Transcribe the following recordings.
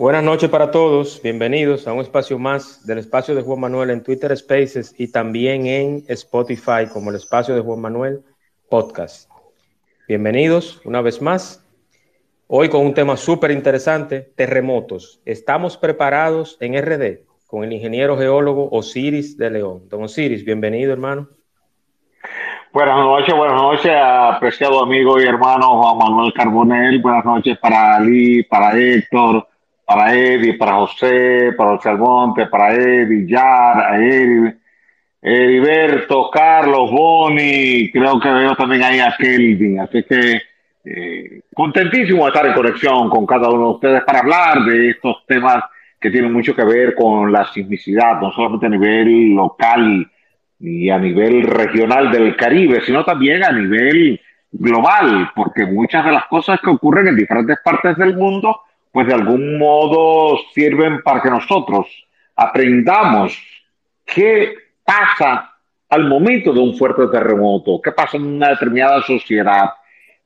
Buenas noches para todos, bienvenidos a un espacio más del espacio de Juan Manuel en Twitter Spaces y también en Spotify como el espacio de Juan Manuel Podcast. Bienvenidos una vez más. Hoy con un tema súper interesante, terremotos. Estamos preparados en RD con el ingeniero geólogo Osiris de León. Don Osiris, bienvenido hermano. Buenas noches, buenas noches, apreciado amigo y hermano Juan Manuel Carbonel. Buenas noches para Ali, para Héctor, para Eddie, para José, para José Almonte, para Eddie, Yar, a Eddie, Heriberto, Carlos, Boni, creo que veo también ahí a Kelvin, así que eh, contentísimo de estar en conexión con cada uno de ustedes para hablar de estos temas que tienen mucho que ver con la sismicidad, no solamente a nivel local y a nivel regional del Caribe, sino también a nivel global, porque muchas de las cosas que ocurren en diferentes partes del mundo pues de algún modo sirven para que nosotros aprendamos qué pasa al momento de un fuerte terremoto, qué pasa en una determinada sociedad,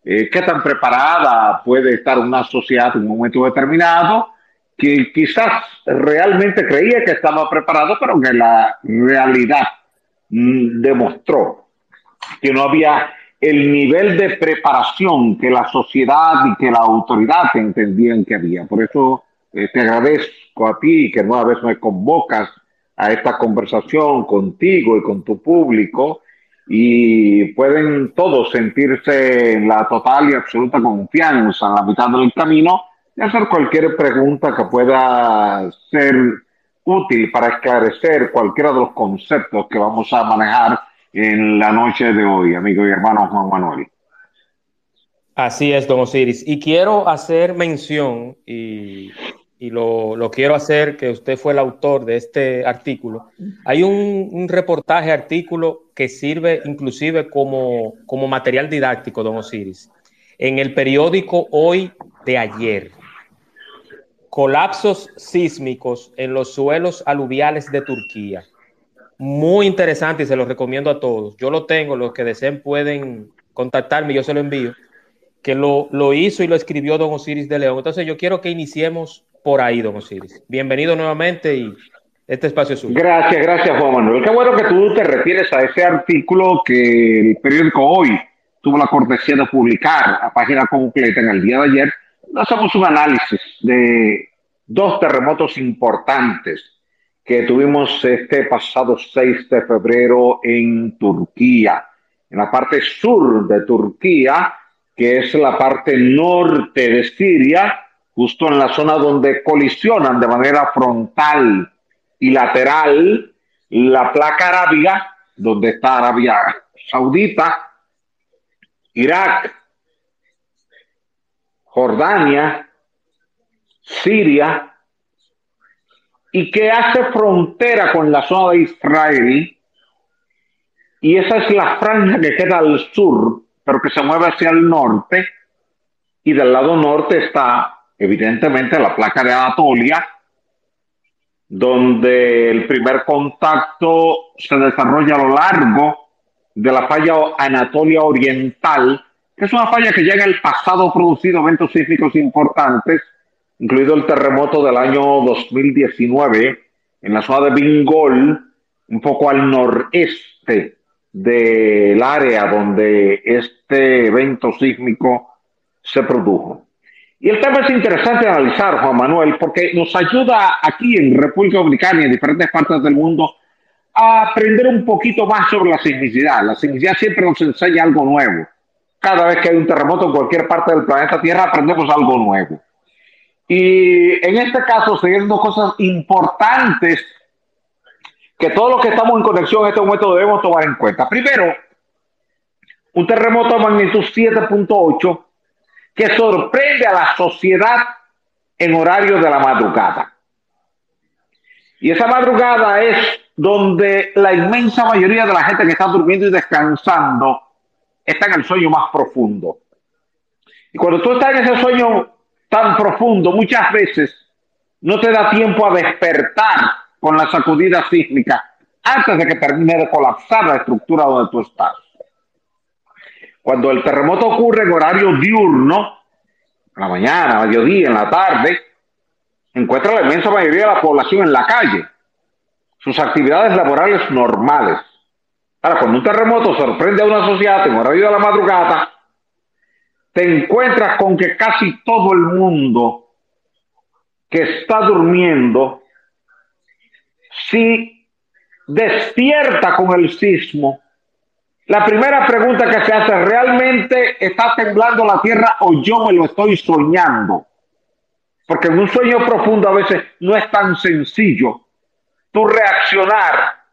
eh, qué tan preparada puede estar una sociedad en un momento determinado, que quizás realmente creía que estaba preparado, pero que la realidad mm, demostró que no había el nivel de preparación que la sociedad y que la autoridad entendían que había. Por eso eh, te agradezco a ti que nueva vez me convocas a esta conversación contigo y con tu público y pueden todos sentirse en la total y absoluta confianza en la mitad del camino y hacer cualquier pregunta que pueda ser útil para esclarecer cualquiera de los conceptos que vamos a manejar en la noche de hoy, amigo y hermano Juan Manuel. Así es, don Osiris. Y quiero hacer mención, y, lo, quiero hacer, que usted fue el autor de este artículo. Hay un, reportaje, artículo que sirve inclusive como, como material didáctico, don Osiris, en el periódico Hoy de ayer. Colapsos sísmicos en los suelos aluviales de Turquía muy interesante y se lo recomiendo a todos. Yo lo tengo, los que deseen pueden contactarme, yo se lo envío, que lo, lo hizo y lo escribió don Osiris de León. Entonces yo quiero que iniciemos por ahí, don Osiris. Bienvenido nuevamente y este espacio es suyo. Gracias, gracias Juan Manuel. Qué bueno que tú te refieres a ese artículo que el periódico Hoy tuvo la cortesía de publicar a página completa en el día de ayer. Hacemos un análisis de dos terremotos importantes que tuvimos este pasado 6 de febrero en Turquía, en la parte sur de Turquía, que es la parte norte de Siria, justo en la zona donde colisionan de manera frontal y lateral la placa arábiga, donde está Arabia Saudita, Irak, Jordania, Siria, y que hace frontera con la zona de Israel. Y esa es la franja que queda al sur, pero que se mueve hacia el norte. Y del lado norte está, evidentemente, la placa de Anatolia, donde el primer contacto se desarrolla a lo largo de la falla Anatolia Oriental, que es una falla que ya en el pasado ha producido eventos sísmicos importantes incluido el terremoto del año 2019 en la zona de Bingol, un poco al noreste del área donde este evento sísmico se produjo. Y el tema es interesante analizar, Juan Manuel, porque nos ayuda aquí en República Dominicana y en diferentes partes del mundo a aprender un poquito más sobre la sismicidad. La sismicidad siempre nos enseña algo nuevo. Cada vez que hay un terremoto en cualquier parte del planeta Tierra aprendemos algo nuevo. Y en este caso, siguiendo cosas importantes que todos los que estamos en conexión en este momento debemos tomar en cuenta. Primero, un terremoto de magnitud 7.8 que sorprende a la sociedad en horario de la madrugada. Y esa madrugada es donde la inmensa mayoría de la gente que está durmiendo y descansando está en el sueño más profundo. Y cuando tú estás en ese sueño tan profundo, muchas veces no te da tiempo a despertar con la sacudida sísmica antes de que termine de colapsar la estructura donde tú estás. Cuando el terremoto ocurre en horario diurno, en la mañana, mediodía, en la tarde, encuentra la inmensa mayoría de la población en la calle, sus actividades laborales normales. Ahora, cuando un terremoto sorprende a una sociedad en horario de la madrugada, te encuentras con que casi todo el mundo que está durmiendo, si despierta con el sismo, la primera pregunta que se hace, ¿realmente está temblando la tierra o yo me lo estoy soñando? Porque en un sueño profundo a veces no es tan sencillo tu reaccionar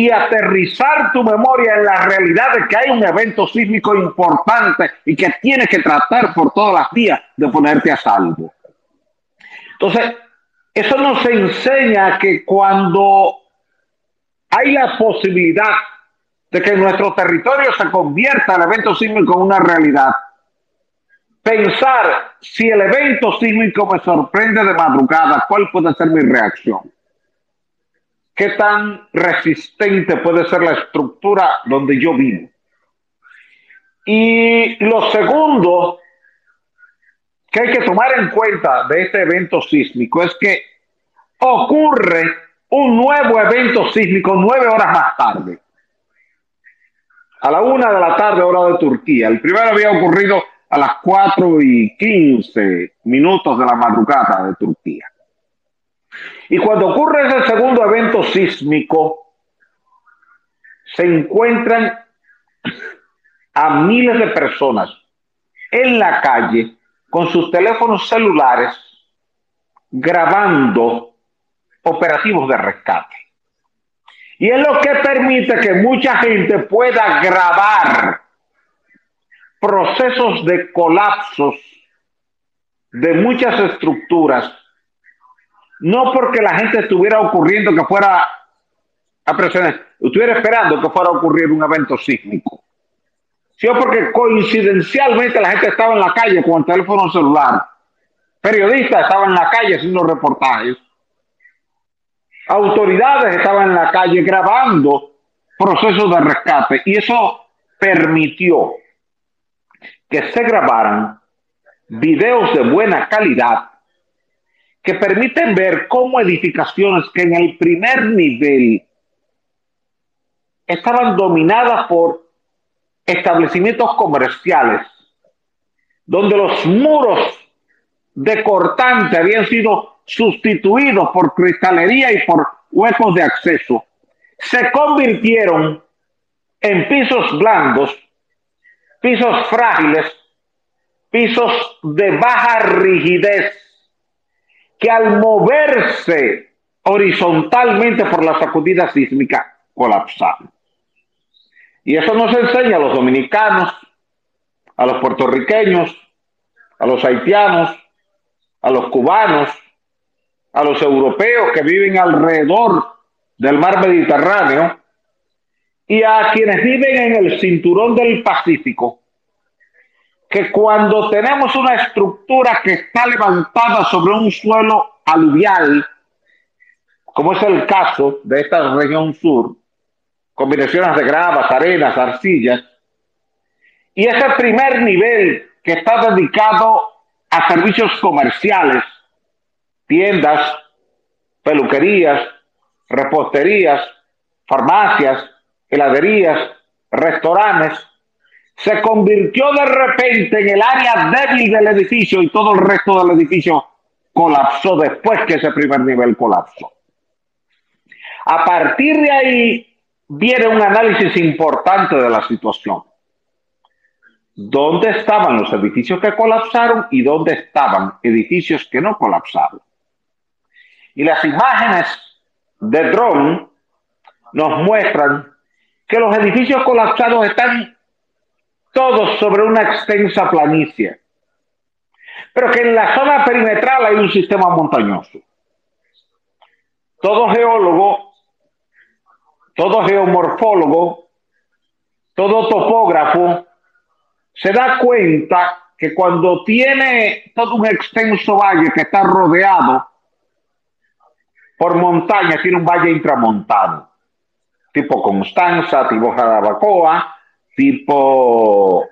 y aterrizar tu memoria en la realidad de que hay un evento sísmico importante y que tienes que tratar por todas las vías de ponerte a salvo. Entonces, eso nos enseña que cuando hay la posibilidad de que nuestro territorio se convierta el evento sísmico en una realidad, pensar si el evento sísmico me sorprende de madrugada, ¿cuál puede ser mi reacción? ¿Qué tan resistente puede ser la estructura donde yo vivo? Y lo segundo que hay que tomar en cuenta de este evento sísmico es que ocurre un nuevo evento sísmico nueve horas más tarde. A la una de la tarde, hora de Turquía. El primero había ocurrido a las 4 y 15 minutos de la madrugada de Turquía. Y cuando ocurre ese segundo evento sísmico, se encuentran a miles de personas en la calle con sus teléfonos celulares grabando operativos de rescate. Y es lo que permite que mucha gente pueda grabar procesos de colapsos de muchas estructuras, no porque la gente estuviera ocurriendo que fuera a presionar, estuviera esperando que fuera a ocurrir un evento sísmico, sino porque coincidencialmente la gente estaba en la calle con el teléfono celular, periodistas estaban en la calle haciendo reportajes, autoridades estaban en la calle grabando procesos de rescate y eso permitió que se grabaran videos de buena calidad que permiten ver cómo edificaciones que en el primer nivel estaban dominadas por establecimientos comerciales, donde los muros de cortante habían sido sustituidos por cristalería y por huecos de acceso, se convirtieron en pisos blandos pisos frágiles, pisos de baja rigidez, que al moverse horizontalmente por la sacudida sísmica colapsaron. Y eso nos enseña a los dominicanos, a los puertorriqueños, a los haitianos, a los cubanos, a los europeos que viven alrededor del mar Mediterráneo, y a quienes viven en el cinturón del Pacífico, que cuando tenemos una estructura que está levantada sobre un suelo aluvial, como es el caso de esta región sur, combinaciones de gravas, arenas, arcillas, y ese primer nivel que está dedicado a servicios comerciales, tiendas, peluquerías, reposterías, farmacias, heladerías, restaurantes, se convirtió de repente en el área débil del edificio y todo el resto del edificio colapsó después que ese primer nivel colapsó. A partir de ahí viene un análisis importante de la situación. ¿Dónde estaban los edificios que colapsaron y dónde estaban edificios que no colapsaron? Y las imágenes de dron nos muestran que los edificios colapsados están todos sobre una extensa planicie, pero que en la zona perimetral hay un sistema montañoso. todo geólogo, todo geomorfólogo, todo topógrafo se da cuenta que cuando tiene todo un extenso valle que está rodeado por montañas, tiene un valle intramontano, tipo Constanza, tipo Jarabacoa, tipo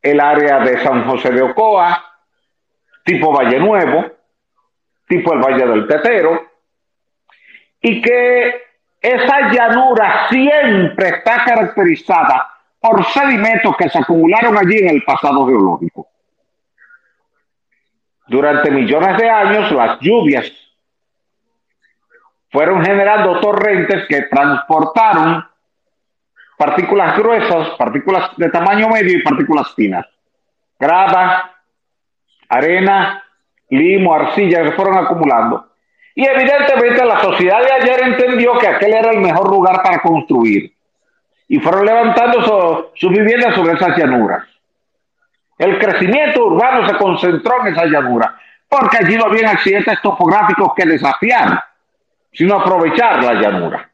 el área de San José de Ocoa, tipo Valle Nuevo, tipo el Valle del Tetero, y que esa llanura siempre está caracterizada por sedimentos que se acumularon allí en el pasado geológico. Durante millones de años las lluvias fueron generando torrentes que transportaron partículas gruesas, partículas de tamaño medio y partículas finas. Grava, arena, limo, arcilla que fueron acumulando. Y evidentemente la sociedad de ayer entendió que aquel era el mejor lugar para construir. Y fueron levantando sus viviendas sobre esas llanuras. El crecimiento urbano se concentró en esa llanura, porque allí no había accidentes topográficos que desafiar, sino aprovechar la llanura.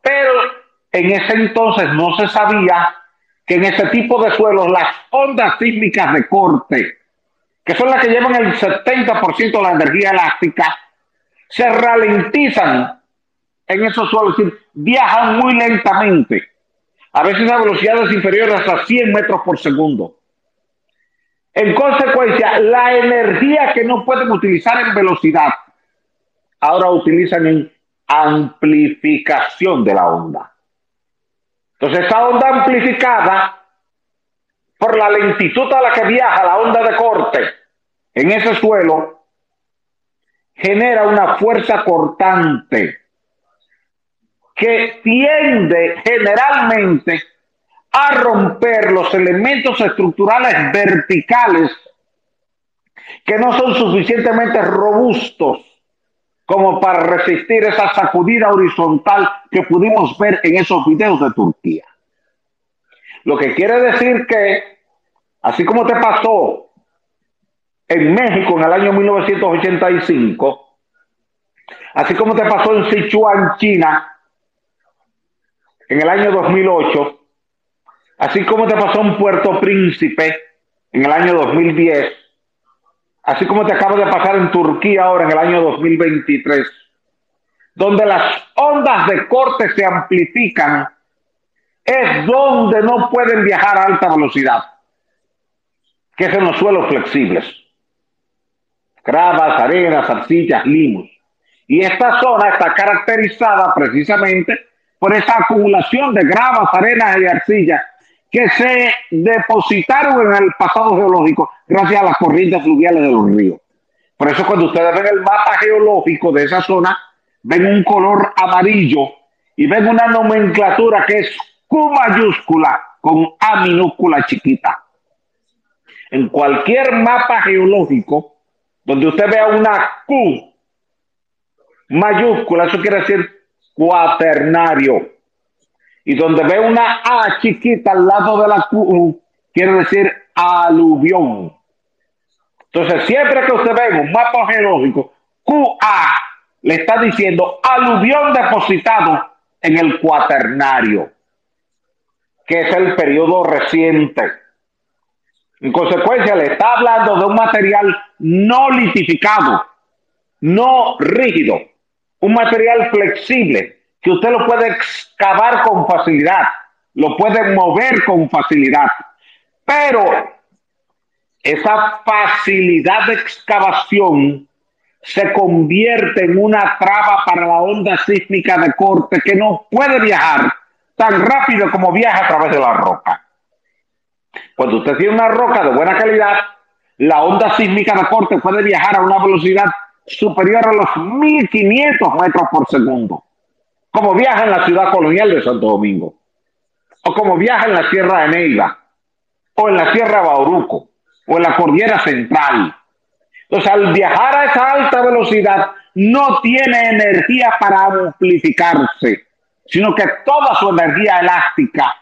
Pero en ese entonces no se sabía que en ese tipo de suelos las ondas sísmicas de corte que son las que llevan el 70% de la energía elástica, se ralentizan en esos suelos, es decir, viajan muy lentamente, a veces a velocidades inferiores a 100 metros por segundo. En consecuencia, la energía que no pueden utilizar en velocidad, ahora utilizan en amplificación de la onda. Entonces, esa onda amplificada por la lentitud a la que viaja la onda de corte en ese suelo, genera una fuerza cortante que tiende generalmente a romper los elementos estructurales verticales que no son suficientemente robustos como para resistir esa sacudida horizontal que pudimos ver en esos videos de Turquía. Lo que quiere decir que Así como te pasó en México en el año 1985, así como te pasó en Sichuan, China, en el año 2008, así como te pasó en Puerto Príncipe en el año 2010, así como te acaba de pasar en Turquía ahora en el año 2023, donde las ondas de corte se amplifican, es donde no pueden viajar a alta velocidad que son los suelos flexibles. Gravas, arenas, arcillas, limos. Y esta zona está caracterizada precisamente por esa acumulación de gravas, arenas y arcillas que se depositaron en el pasado geológico gracias a las corrientes fluviales de los ríos. Por eso cuando ustedes ven el mapa geológico de esa zona, ven un color amarillo y ven una nomenclatura que es Q mayúscula con A minúscula chiquita en cualquier mapa geológico donde usted vea una Q mayúscula, eso quiere decir cuaternario. Y donde ve una A chiquita al lado de la Q, quiere decir aluvión. Entonces, siempre que usted ve un mapa geológico, QA le está diciendo aluvión depositado en el cuaternario, que es el periodo reciente. En consecuencia, le está hablando de un material no litificado, no rígido, un material flexible que usted lo puede excavar con facilidad, lo puede mover con facilidad. Pero esa facilidad de excavación se convierte en una traba para la onda sísmica de corte que no puede viajar tan rápido como viaja a través de la roca. Cuando usted tiene una roca de buena calidad, la onda sísmica de corte puede viajar a una velocidad superior a los 1500 metros por segundo, como viaja en la ciudad colonial de Santo Domingo, o como viaja en la Sierra de Neiva, o en la Sierra de Bauruco, o en la Cordillera Central. Entonces, al viajar a esa alta velocidad, no tiene energía para amplificarse, sino que toda su energía elástica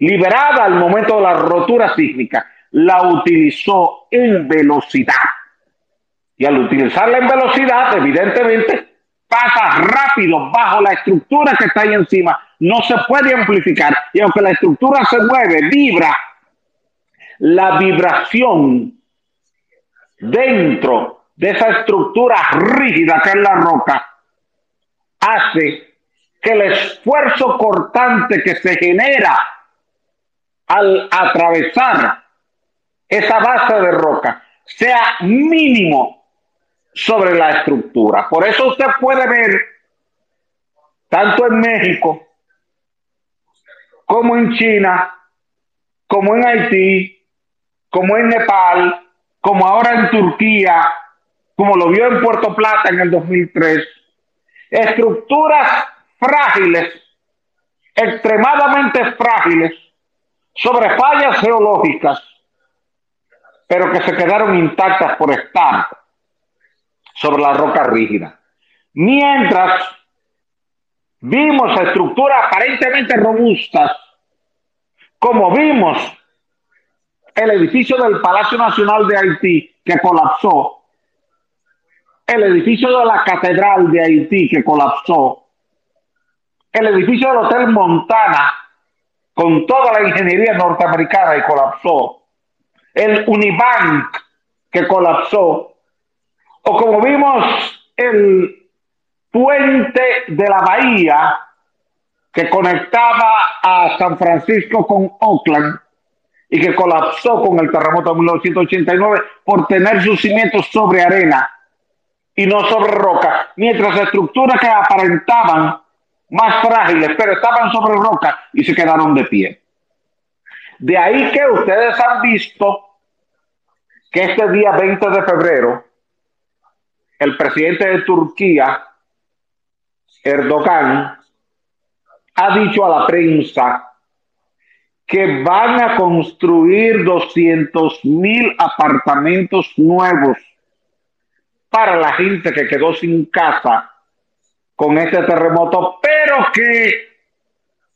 liberada al momento de la rotura sísmica, la utilizó en velocidad. Y al utilizarla en velocidad, evidentemente, pasa rápido bajo la estructura que está ahí encima, no se puede amplificar. Y aunque la estructura se mueve, vibra, la vibración dentro de esa estructura rígida que es la roca hace que el esfuerzo cortante que se genera al atravesar esa base de roca sea mínimo sobre la estructura. Por eso usted puede ver, tanto en México como en China, como en Haití, como en Nepal, como ahora en Turquía, como lo vio en Puerto Plata en el 2003, estructuras frágiles, extremadamente frágiles, sobre fallas geológicas, pero que se quedaron intactas por estar sobre la roca rígida. Mientras vimos estructuras aparentemente robustas, como vimos el edificio del Palacio Nacional de Haití que colapsó, el edificio de la Catedral de Haití que colapsó, el edificio del Hotel Montana con toda la ingeniería norteamericana y colapsó, el Unibank que colapsó, o como vimos el puente de la bahía que conectaba a San Francisco con Oakland y que colapsó con el terremoto de 1989 por tener sus cimientos sobre arena y no sobre roca, mientras estructuras que aparentaban más frágiles, pero estaban sobre roca y se quedaron de pie. De ahí que ustedes han visto que este día 20 de febrero, el presidente de Turquía, Erdogan, ha dicho a la prensa que van a construir 200 mil apartamentos nuevos para la gente que quedó sin casa con este terremoto, pero que,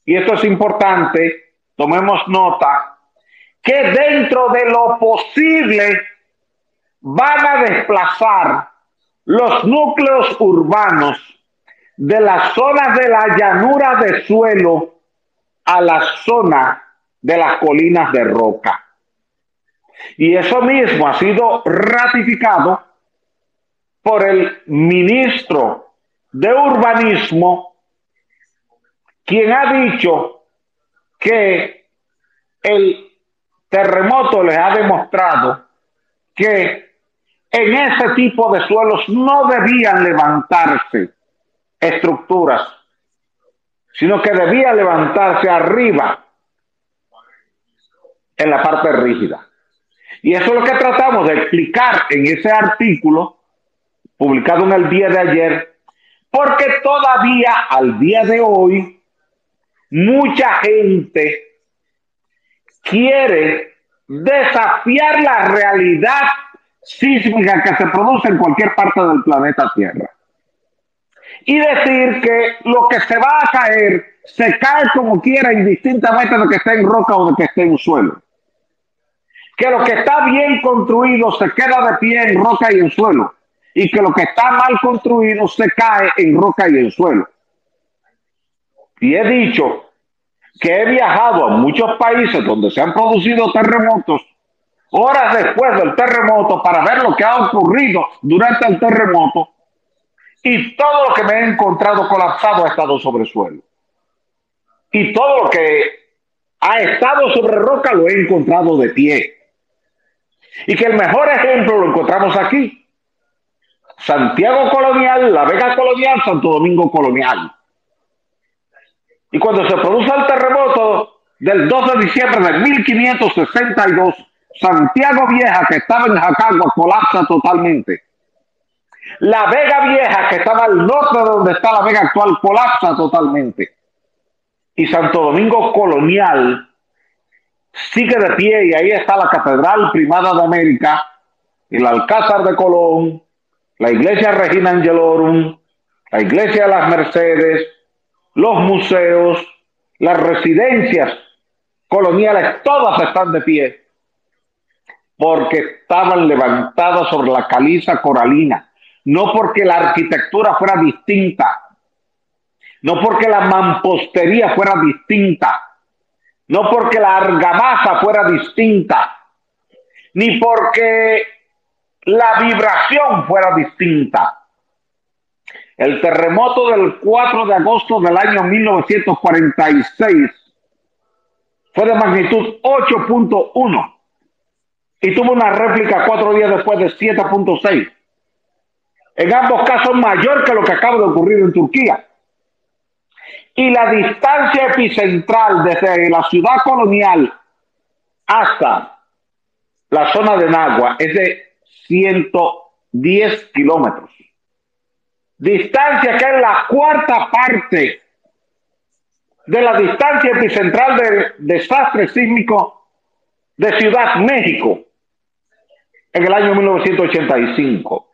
y esto es importante, tomemos nota, que dentro de lo posible van a desplazar los núcleos urbanos de las zonas de la llanura de suelo a la zona de las colinas de roca. Y eso mismo ha sido ratificado por el ministro de urbanismo, quien ha dicho que el terremoto les ha demostrado que en ese tipo de suelos no debían levantarse estructuras, sino que debía levantarse arriba en la parte rígida. Y eso es lo que tratamos de explicar en ese artículo publicado en el día de ayer, porque todavía al día de hoy mucha gente quiere desafiar la realidad sísmica que se produce en cualquier parte del planeta Tierra. Y decir que lo que se va a caer se cae como quiera, indistintamente de que esté en roca o de que esté en suelo. Que lo que está bien construido se queda de pie en roca y en suelo y que lo que está mal construido se cae en roca y en suelo. Y he dicho que he viajado a muchos países donde se han producido terremotos horas después del terremoto para ver lo que ha ocurrido durante el terremoto y todo lo que me he encontrado colapsado ha estado sobre suelo. Y todo lo que ha estado sobre roca lo he encontrado de pie. Y que el mejor ejemplo lo encontramos aquí. Santiago Colonial, La Vega Colonial, Santo Domingo Colonial. Y cuando se produce el terremoto del 2 de diciembre de 1562, Santiago Vieja, que estaba en Jacagua, colapsa totalmente. La Vega Vieja, que estaba al norte de donde está la Vega actual, colapsa totalmente. Y Santo Domingo Colonial sigue de pie y ahí está la Catedral Primada de América, el Alcázar de Colón, la iglesia Regina Angelorum, la iglesia de las Mercedes, los museos, las residencias coloniales, todas están de pie, porque estaban levantadas sobre la caliza coralina. no porque la arquitectura fuera distinta, no porque la mampostería fuera distinta, no porque la argamasa fuera distinta, ni porque la vibración fuera distinta. El terremoto del 4 de agosto del año 1946 fue de magnitud 8.1 y tuvo una réplica cuatro días después de 7.6. En ambos casos mayor que lo que acaba de ocurrir en Turquía. Y la distancia epicentral desde la ciudad colonial hasta la zona de Nagua es de 110 kilómetros. Distancia que es la cuarta parte de la distancia epicentral del desastre sísmico de Ciudad México en el año 1985.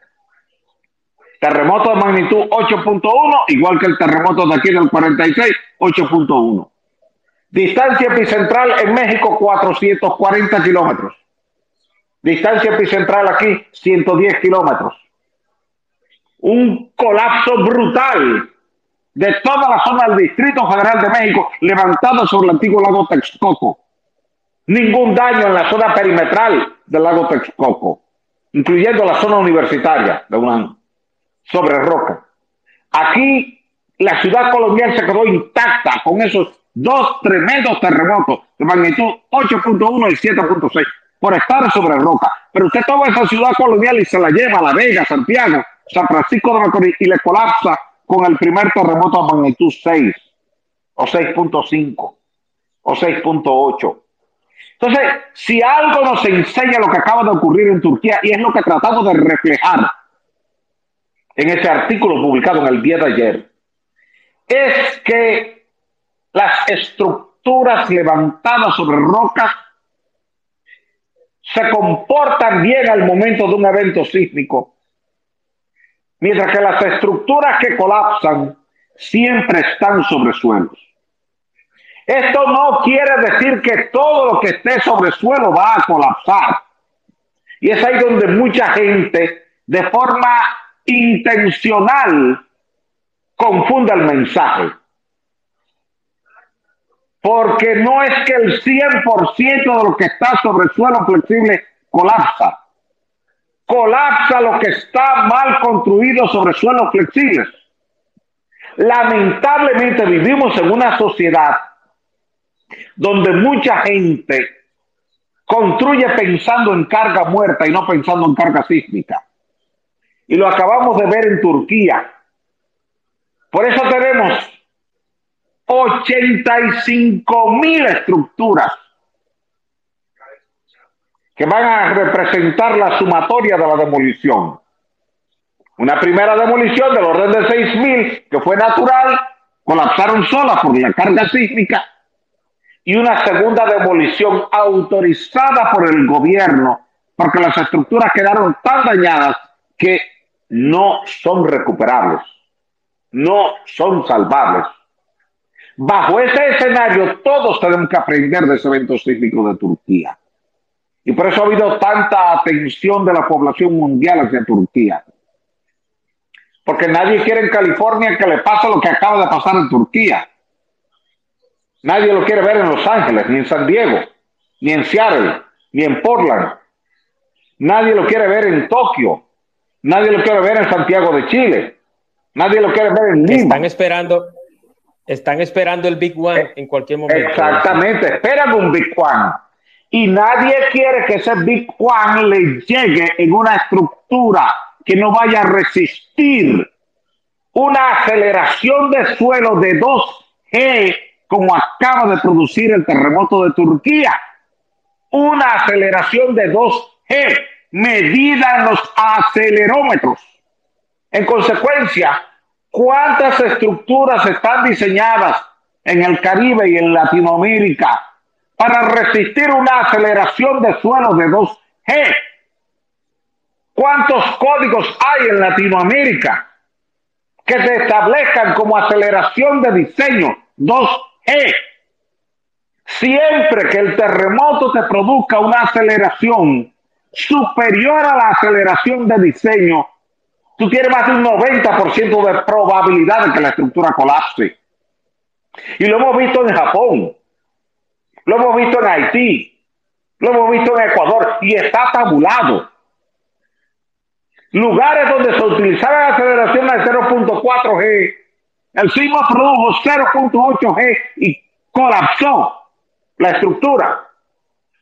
Terremoto de magnitud 8.1, igual que el terremoto de aquí del 46, 8.1. Distancia epicentral en México 440 kilómetros. Distancia epicentral aquí 110 kilómetros. Un colapso brutal de toda la zona del Distrito Federal de México levantada sobre el antiguo lago Texcoco. Ningún daño en la zona perimetral del lago Texcoco, incluyendo la zona universitaria de UNAM, sobre roca. Aquí la ciudad colonial se quedó intacta con esos dos tremendos terremotos de magnitud 8.1 y 7.6 por estar sobre roca. Pero usted toma esa ciudad colonial y se la lleva a La Vega, Santiago, San Francisco de Macorís y le colapsa con el primer terremoto a magnitud 6 o 6.5 o 6.8. Entonces, si algo nos enseña lo que acaba de ocurrir en Turquía, y es lo que tratamos de reflejar en ese artículo publicado en el día de ayer, es que las estructuras levantadas sobre rocas se comportan bien al momento de un evento sísmico, mientras que las estructuras que colapsan siempre están sobre suelos. Esto no quiere decir que todo lo que esté sobre suelo va a colapsar. Y es ahí donde mucha gente, de forma intencional, confunde el mensaje. Porque no es que el 100% de lo que está sobre suelo flexible colapsa. Colapsa lo que está mal construido sobre suelos flexibles. Lamentablemente vivimos en una sociedad donde mucha gente construye pensando en carga muerta y no pensando en carga sísmica. Y lo acabamos de ver en Turquía. Por eso tenemos 85 mil estructuras que van a representar la sumatoria de la demolición. Una primera demolición del orden de 6 mil, que fue natural, colapsaron solas por la carga sísmica y una segunda demolición autorizada por el gobierno, porque las estructuras quedaron tan dañadas que no son recuperables, no son salvables. Bajo ese escenario, todos tenemos que aprender de ese evento sísmico de Turquía. Y por eso ha habido tanta atención de la población mundial hacia Turquía. Porque nadie quiere en California que le pase lo que acaba de pasar en Turquía. Nadie lo quiere ver en Los Ángeles, ni en San Diego, ni en Seattle, ni en Portland. Nadie lo quiere ver en Tokio. Nadie lo quiere ver en Santiago de Chile. Nadie lo quiere ver en Lima. Están esperando, están esperando el Big One en cualquier momento. Exactamente, esperan un Big One. Y nadie quiere que ese Big One le llegue en una estructura que no vaya a resistir una aceleración de suelo de 2G como acaba de producir el terremoto de Turquía. Una aceleración de 2G medida en los acelerómetros. En consecuencia, ¿cuántas estructuras están diseñadas en el Caribe y en Latinoamérica para resistir una aceleración de suelo de 2G? ¿Cuántos códigos hay en Latinoamérica que se establezcan como aceleración de diseño 2G? Siempre que el terremoto te produzca una aceleración superior a la aceleración de diseño, tú tienes más de un 90% de probabilidad de que la estructura colapse. Y lo hemos visto en Japón, lo hemos visto en Haití, lo hemos visto en Ecuador y está tabulado. Lugares donde se utilizaba aceleración de 0.4G, el sismo produjo 0.8G y colapsó la estructura.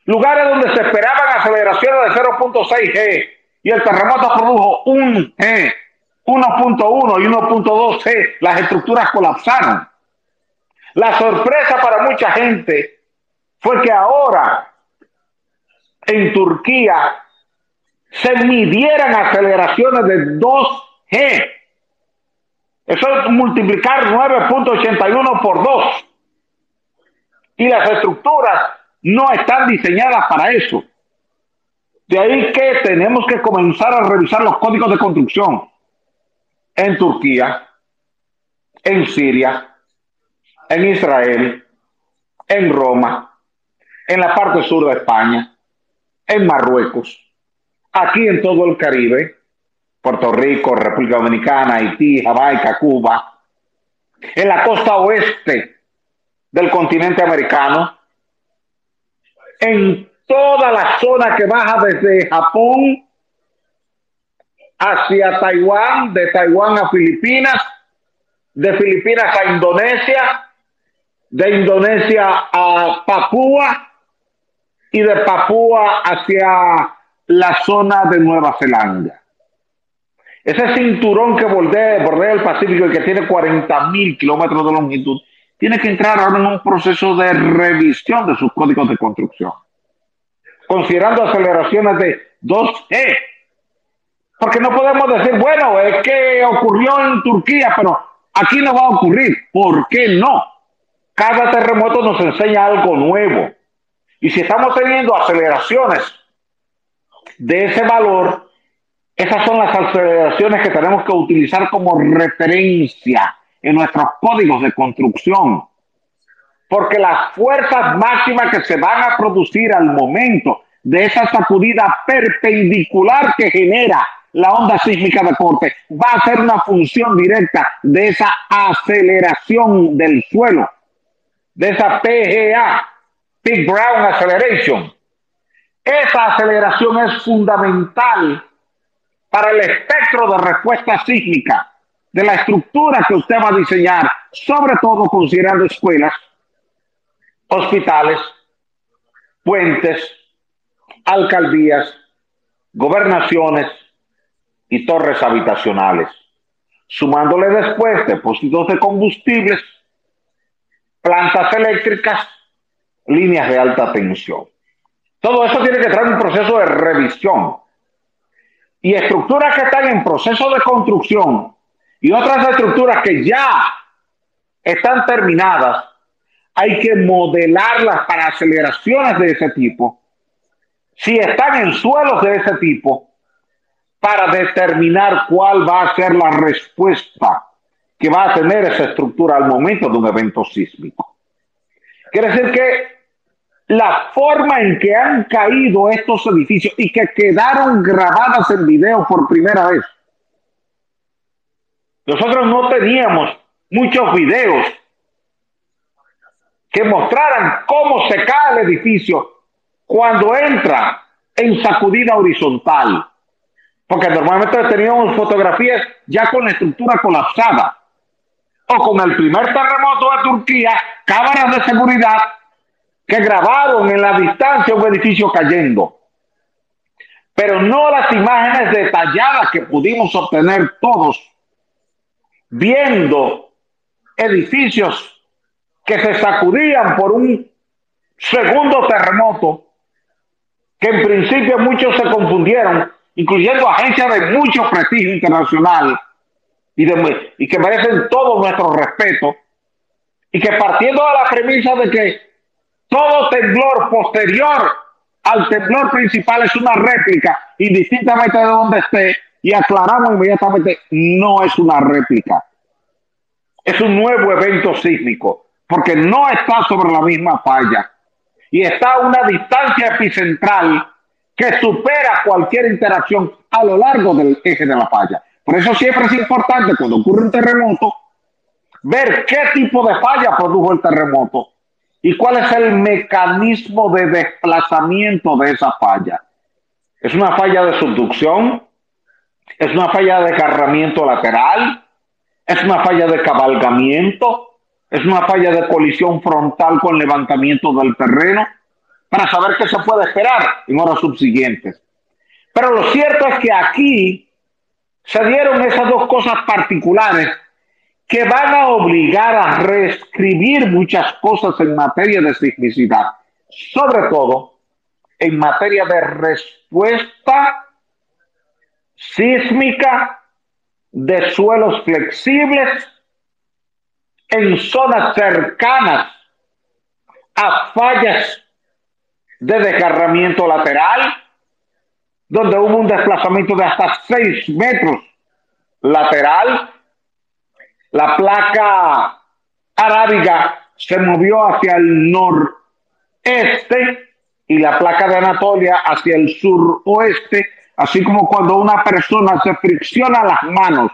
Lugares donde se esperaban aceleraciones de 0.6G y el terremoto produjo 1G, 1.1 y 1.2G. Las estructuras colapsaron. La sorpresa para mucha gente fue que ahora en Turquía se midieran aceleraciones de 2G. Eso es multiplicar 9.81 por 2. Y las estructuras no están diseñadas para eso. De ahí que tenemos que comenzar a revisar los códigos de construcción en Turquía, en Siria, en Israel, en Roma, en la parte sur de España, en Marruecos, aquí en todo el Caribe, Puerto Rico, República Dominicana, Haití, Jamaica, Cuba, en la costa oeste del continente americano, en toda la zona que baja desde Japón hacia Taiwán, de Taiwán a Filipinas, de Filipinas a Indonesia, de Indonesia a Papúa y de Papúa hacia la zona de Nueva Zelanda. Ese cinturón que bordea, el Pacífico y que tiene 40 mil kilómetros de longitud, tiene que entrar ahora en un proceso de revisión de sus códigos de construcción, considerando aceleraciones de 2G. Porque no podemos decir, bueno, es que ocurrió en Turquía, pero aquí no va a ocurrir. ¿Por qué no? Cada terremoto nos enseña algo nuevo. Y si estamos teniendo aceleraciones de ese valor, esas son las aceleraciones que tenemos que utilizar como referencia en nuestros códigos de construcción. Porque las fuerzas máximas que se van a producir al momento de esa sacudida perpendicular que genera la onda sísmica de corte va a ser una función directa de esa aceleración del suelo, de esa PGA, Big Brown Acceleration. Esa aceleración es fundamental para el espectro de respuesta sísmica de la estructura que usted va a diseñar, sobre todo considerando escuelas, hospitales, puentes, alcaldías, gobernaciones y torres habitacionales, sumándole después depósitos de combustibles, plantas eléctricas, líneas de alta tensión. Todo eso tiene que traer un proceso de revisión. Y estructuras que están en proceso de construcción y otras estructuras que ya están terminadas, hay que modelarlas para aceleraciones de ese tipo. Si están en suelos de ese tipo, para determinar cuál va a ser la respuesta que va a tener esa estructura al momento de un evento sísmico. Quiere decir que la forma en que han caído estos edificios y que quedaron grabadas en video por primera vez. Nosotros no teníamos muchos videos que mostraran cómo se cae el edificio cuando entra en sacudida horizontal. Porque normalmente teníamos fotografías ya con la estructura colapsada. O con el primer terremoto de Turquía, cámaras de seguridad que grabaron en la distancia un edificio cayendo, pero no las imágenes detalladas que pudimos obtener todos viendo edificios que se sacudían por un segundo terremoto, que en principio muchos se confundieron, incluyendo agencias de mucho prestigio internacional y, de, y que merecen todo nuestro respeto, y que partiendo de la premisa de que todo temblor posterior al temblor principal es una réplica, indistintamente de donde esté, y aclaramos inmediatamente, no es una réplica. Es un nuevo evento sísmico, porque no está sobre la misma falla y está a una distancia epicentral que supera cualquier interacción a lo largo del eje de la falla. Por eso siempre es importante cuando ocurre un terremoto ver qué tipo de falla produjo el terremoto y cuál es el mecanismo de desplazamiento de esa falla. ¿Es una falla de subducción? ¿Es una falla de desgarramiento lateral? ¿Es una falla de cabalgamiento? ¿Es una falla de colisión frontal con levantamiento del terreno? Para saber qué se puede esperar en horas subsiguientes. Pero lo cierto es que aquí se dieron esas dos cosas particulares que van a obligar a reescribir muchas cosas en materia de sismicidad, sobre todo en materia de respuesta sísmica de suelos flexibles en zonas cercanas a fallas de desgarramiento lateral, donde hubo un desplazamiento de hasta 6 metros lateral. La placa arábiga se movió hacia el noreste y la placa de Anatolia hacia el suroeste, así como cuando una persona se fricciona las manos,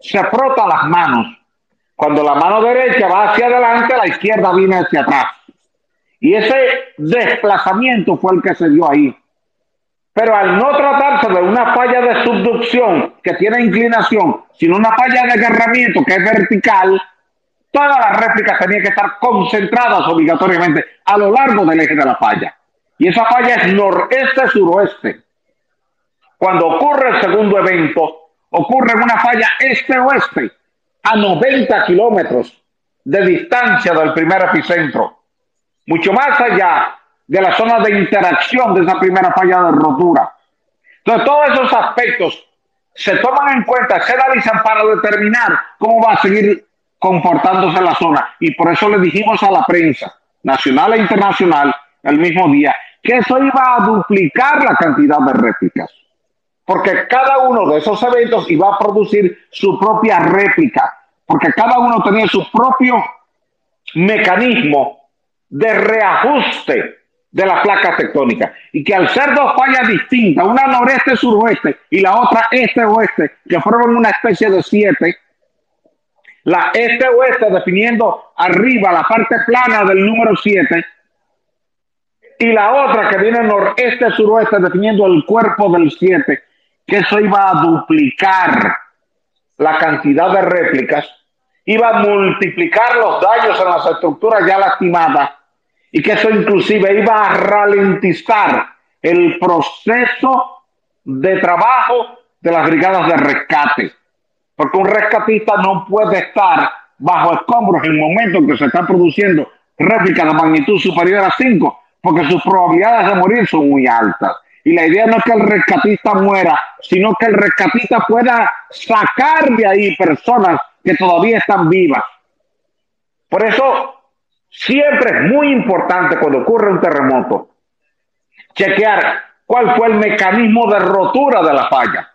se frota las manos. Cuando la mano derecha va hacia adelante, la izquierda viene hacia atrás. Y ese desplazamiento fue el que se dio ahí. Pero al no tratarse de una falla de subducción que tiene inclinación, sino una falla de agarramiento que es vertical, todas las réplicas tenían que estar concentradas obligatoriamente a lo largo del eje de la falla. Y esa falla es noreste-suroeste. Cuando ocurre el segundo evento, ocurre una falla este-oeste, a 90 kilómetros de distancia del primer epicentro. Mucho más allá de la zona de interacción de esa primera falla de rotura. Entonces, todos esos aspectos se toman en cuenta, se analizan para determinar cómo va a seguir comportándose la zona. Y por eso le dijimos a la prensa nacional e internacional el mismo día que eso iba a duplicar la cantidad de réplicas. Porque cada uno de esos eventos iba a producir su propia réplica. Porque cada uno tenía su propio mecanismo de reajuste de la placa tectónica. Y que al ser dos fallas distintas, una noreste-suroeste y la otra este-oeste, que forman una especie de siete, la este-oeste definiendo arriba la parte plana del número siete y la otra que viene noreste-suroeste definiendo el cuerpo del siete, que eso iba a duplicar la cantidad de réplicas, iba a multiplicar los daños en las estructuras ya lastimadas y que eso inclusive iba a ralentizar el proceso de trabajo de las brigadas de rescate. Porque un rescatista no puede estar bajo escombros en el momento en que se está produciendo réplicas de magnitud superior a 5, porque sus probabilidades de morir son muy altas. Y la idea no es que el rescatista muera, sino que el rescatista pueda sacar de ahí personas que todavía están vivas. Por eso Siempre es muy importante cuando ocurre un terremoto chequear cuál fue el mecanismo de rotura de la falla,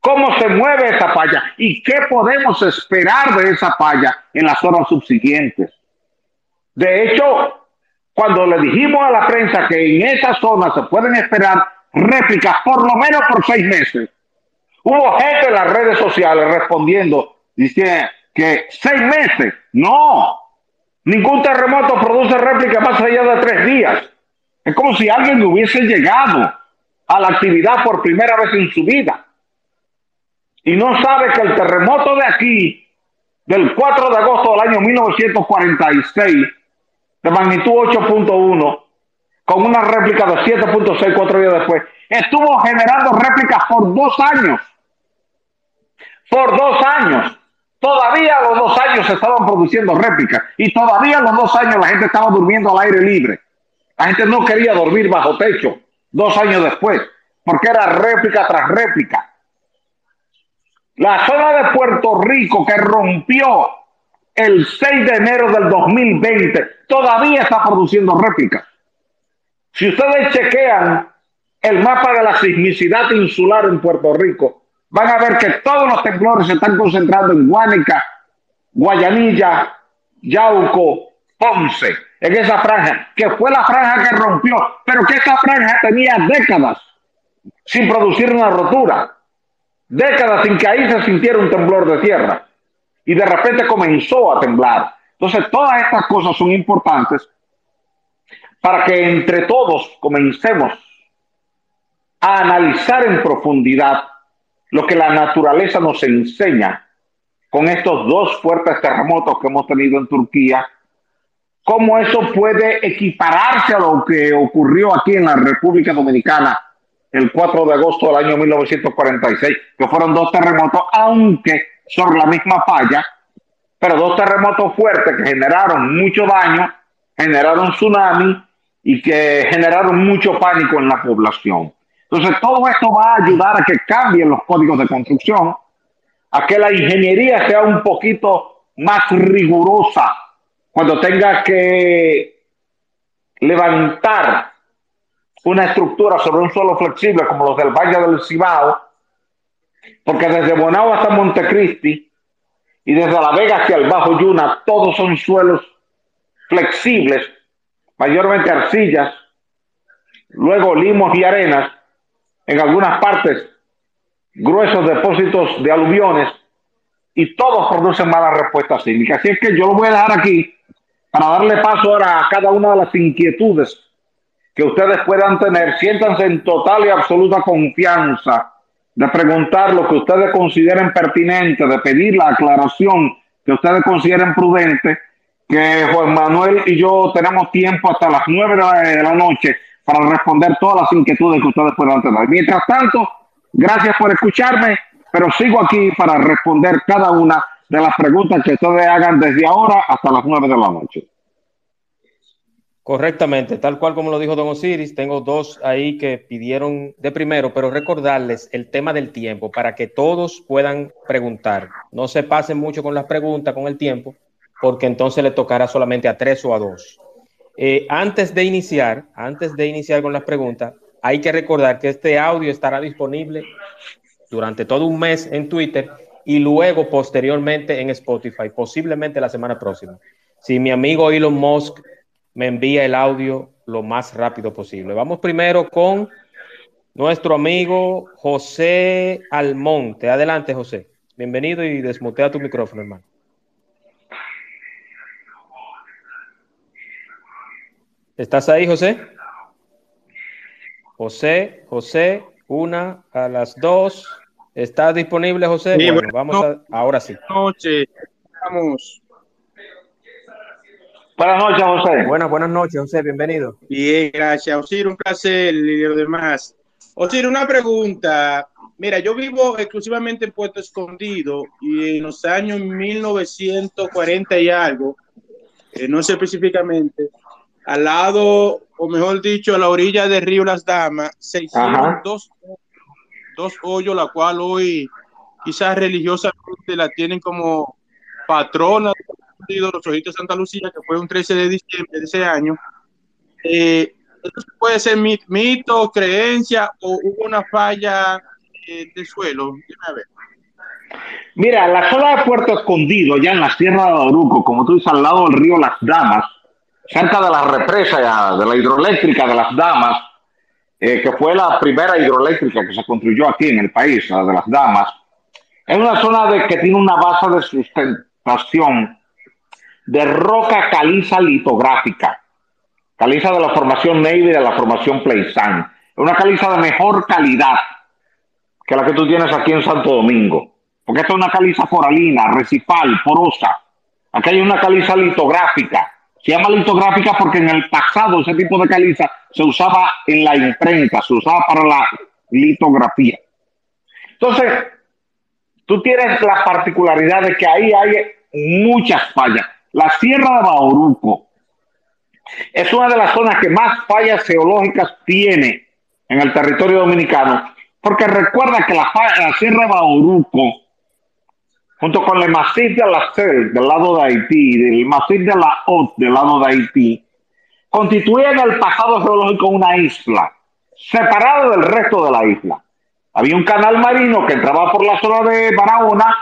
cómo se mueve esa falla y qué podemos esperar de esa falla en las horas subsiguientes. De hecho, cuando le dijimos a la prensa que en esa zona se pueden esperar réplicas por lo menos por seis meses, hubo gente en las redes sociales respondiendo, diciendo que seis meses, no, Ningún terremoto produce réplica más allá de tres días. Es como si alguien hubiese llegado a la actividad por primera vez en su vida y no sabe que el terremoto de aquí, del 4 de agosto del año 1946, de magnitud 8.1, con una réplica de 7.6 cuatro días después, estuvo generando réplicas por dos años. Por dos años. Todavía a los dos años se estaban produciendo réplicas y todavía a los dos años la gente estaba durmiendo al aire libre. La gente no quería dormir bajo techo dos años después, porque era réplica tras réplica. La zona de Puerto Rico que rompió el 6 de enero del 2020 todavía está produciendo réplicas. Si ustedes chequean el mapa de la sismicidad insular en Puerto Rico, van a ver que todos los temblores se están concentrando en Guánica, Guayanilla, Yauco, Ponce, en esa franja, que fue la franja que rompió, pero que esa franja tenía décadas sin producir una rotura. décadas sin que ahí se sintiera un temblor de tierra. Y de repente comenzó a temblar. Entonces, todas estas cosas son importantes para que entre todos comencemos a analizar en profundidad lo que la naturaleza nos enseña con estos dos fuertes terremotos que hemos tenido en Turquía, cómo eso puede equipararse a lo que ocurrió aquí en la República Dominicana el 4 de agosto del año 1946, que fueron dos terremotos, aunque son la misma falla, pero dos terremotos fuertes que generaron mucho daño, generaron tsunami y que generaron mucho pánico en la población. Entonces, todo esto va a ayudar a que cambien los códigos de construcción, a que la ingeniería sea un poquito más rigurosa. Cuando tenga que levantar una estructura sobre un suelo flexible como los del Valle del Cibao, porque desde Bonao hasta Montecristi y desde La Vega hacia el Bajo Yuna, todos son suelos flexibles, mayormente arcillas, luego limos y arenas, en algunas partes gruesos depósitos de aluviones y todos producen malas respuestas sísmicas. Así es que yo lo voy a dejar aquí para darle paso ahora a cada una de las inquietudes que ustedes puedan tener. Siéntanse en total y absoluta confianza de preguntar lo que ustedes consideren pertinente, de pedir la aclaración que ustedes consideren prudente, que Juan Manuel y yo tenemos tiempo hasta las nueve de la noche para responder todas las inquietudes que ustedes puedan tener. Mientras tanto, gracias por escucharme, pero sigo aquí para responder cada una de las preguntas que ustedes hagan desde ahora hasta las nueve de la noche. Correctamente, tal cual como lo dijo Don Osiris, tengo dos ahí que pidieron de primero, pero recordarles el tema del tiempo para que todos puedan preguntar. No se pasen mucho con las preguntas, con el tiempo, porque entonces le tocará solamente a tres o a dos. Eh, antes de iniciar, antes de iniciar con las preguntas, hay que recordar que este audio estará disponible durante todo un mes en Twitter y luego posteriormente en Spotify, posiblemente la semana próxima. Si mi amigo Elon Musk me envía el audio lo más rápido posible. Vamos primero con nuestro amigo José Almonte. Adelante, José. Bienvenido y desmutea tu micrófono, hermano. ¿Estás ahí, José? José, José, una a las dos. ¿Estás disponible, José? bueno, vamos a, ahora sí. Buenas noches. Vamos. Buenas noches, José. Buenas, buenas noches, José. Bienvenido. Bien, gracias. Osir, un placer y lo demás. Osir, una pregunta. Mira, yo vivo exclusivamente en Puerto Escondido y en los años 1940 y algo, eh, no sé específicamente, al lado, o mejor dicho, a la orilla del río Las Damas, se hicieron dos, dos hoyos, la cual hoy quizás religiosamente la tienen como patrona de los ojitos de Santa Lucía, que fue un 13 de diciembre de ese año. Eh, puede ser mito, creencia o hubo una falla eh, de suelo. Mira, la zona de Puerto Escondido, ya en la Sierra de Oruco, como tú dices, al lado del río Las Damas, cerca de la represa de la hidroeléctrica de las Damas, eh, que fue la primera hidroeléctrica que se construyó aquí en el país, la de las Damas, es una zona de, que tiene una base de sustentación de roca caliza litográfica, caliza de la formación Navy y de la formación Pleisán. Es una caliza de mejor calidad que la que tú tienes aquí en Santo Domingo, porque esta es una caliza coralina, recifal, porosa. Aquí hay una caliza litográfica se llama litográfica porque en el pasado ese tipo de caliza se usaba en la imprenta, se usaba para la litografía. Entonces, tú tienes la particularidad de que ahí hay muchas fallas. La Sierra de Bauruco es una de las zonas que más fallas geológicas tiene en el territorio dominicano, porque recuerda que la, la Sierra de Bauruco junto con el Masif de la CEL del lado de Haití, el Masif de la OT del lado de Haití, constituían el pasado geológico una isla, separada del resto de la isla. Había un canal marino que entraba por la zona de Barahona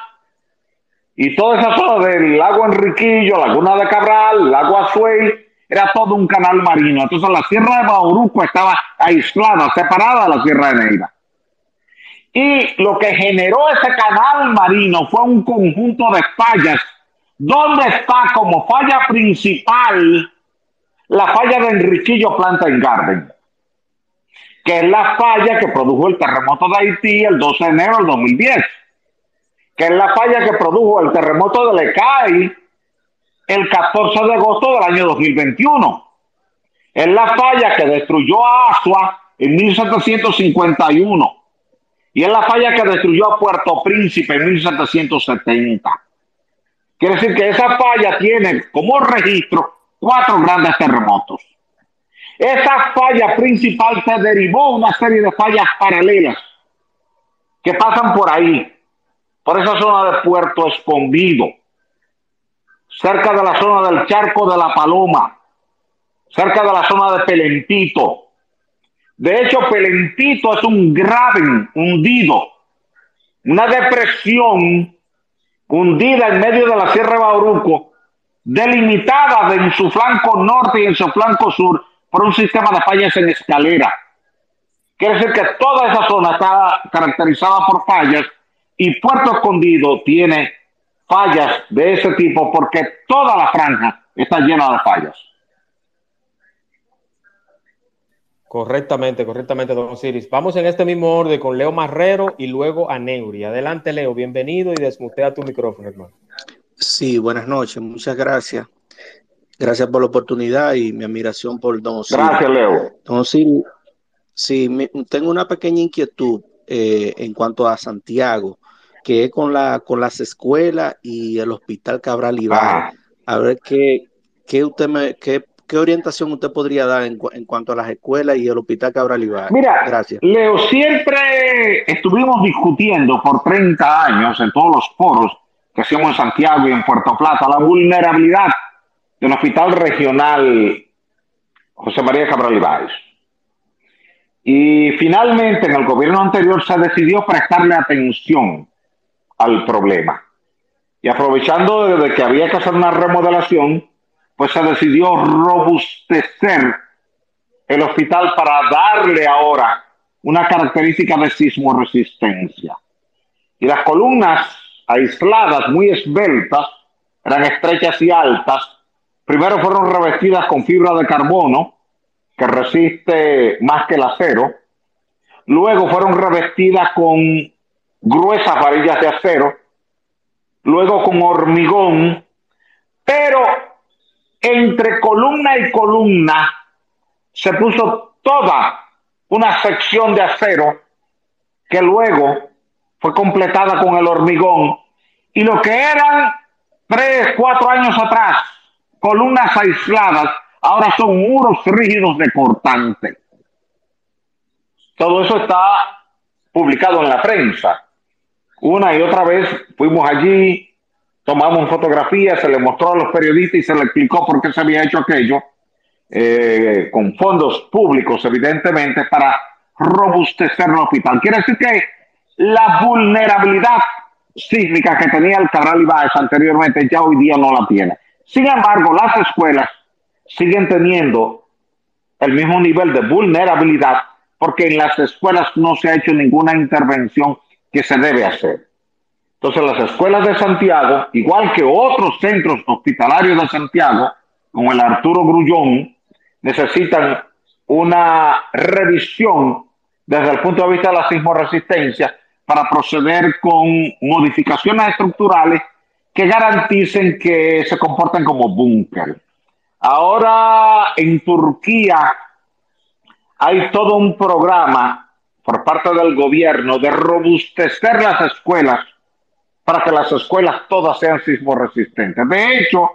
y toda esa zona del lago Enriquillo, Laguna de Cabral, lago Azuey, era todo un canal marino. Entonces la Sierra de Bauruco estaba aislada, separada de la Sierra de Neira. Y lo que generó ese canal marino fue un conjunto de fallas, donde está como falla principal la falla de Enriquillo Planta en Garden, que es la falla que produjo el terremoto de Haití el 12 de enero del 2010, que es la falla que produjo el terremoto de Lecay el 14 de agosto del año 2021. Es la falla que destruyó a Asua en 1751 y es la falla que destruyó a Puerto Príncipe en 1770. Quiere decir que esa falla tiene como registro cuatro grandes terremotos. Esa falla principal se derivó una serie de fallas paralelas que pasan por ahí, por esa zona de Puerto Escondido, cerca de la zona del Charco de la Paloma, cerca de la zona de Pelentito. De hecho, Pelentito es un grave hundido, una depresión hundida en medio de la Sierra de Bauruco delimitada en su flanco norte y en su flanco sur por un sistema de fallas en escalera. Quiere decir que toda esa zona está caracterizada por fallas y Puerto Escondido tiene fallas de ese tipo porque toda la franja está llena de fallas. Correctamente, correctamente, don Osiris. Vamos en este mismo orden con Leo Marrero y luego a Neuri. Adelante, Leo, bienvenido y desmutea tu micrófono, hermano. Sí, buenas noches, muchas gracias. Gracias por la oportunidad y mi admiración por Don Osiris. Gracias, Leo. Don Osiris, sí, tengo una pequeña inquietud eh, en cuanto a Santiago, que es con, la, con las escuelas y el Hospital Cabral Ibar. A ver qué, qué usted me, qué, qué orientación usted podría dar en, en, cuanto a las escuelas y el Hospital Cabral Ibar. Mira, gracias. Leo, siempre estuvimos discutiendo por 30 años en todos los foros que hacemos en Santiago y en Puerto Plata, la vulnerabilidad del Hospital Regional José María Cabral Ibáez. Y finalmente en el gobierno anterior se decidió prestarle atención al problema. Y aprovechando de que había que hacer una remodelación, pues se decidió robustecer el hospital para darle ahora una característica de sismo resistencia. Y las columnas aisladas, muy esbeltas, eran estrechas y altas. Primero fueron revestidas con fibra de carbono, que resiste más que el acero. Luego fueron revestidas con gruesas varillas de acero. Luego con hormigón. Pero entre columna y columna se puso toda una sección de acero que luego fue completada con el hormigón y lo que eran tres, cuatro años atrás, columnas aisladas, ahora son muros rígidos de cortante. Todo eso está publicado en la prensa. Una y otra vez fuimos allí, tomamos fotografías, se le mostró a los periodistas y se le explicó por qué se había hecho aquello, eh, con fondos públicos, evidentemente, para robustecer el hospital. Quiere decir que la vulnerabilidad sísmica que tenía el Cabral Ibáez anteriormente ya hoy día no la tiene. Sin embargo, las escuelas siguen teniendo el mismo nivel de vulnerabilidad porque en las escuelas no se ha hecho ninguna intervención que se debe hacer. Entonces las escuelas de Santiago, igual que otros centros hospitalarios de Santiago, como el Arturo Grullón, necesitan una revisión desde el punto de vista de la sismoresistencia para proceder con modificaciones estructurales que garanticen que se comporten como búnker. Ahora en Turquía hay todo un programa por parte del gobierno de robustecer las escuelas para que las escuelas todas sean sismoresistentes. De hecho,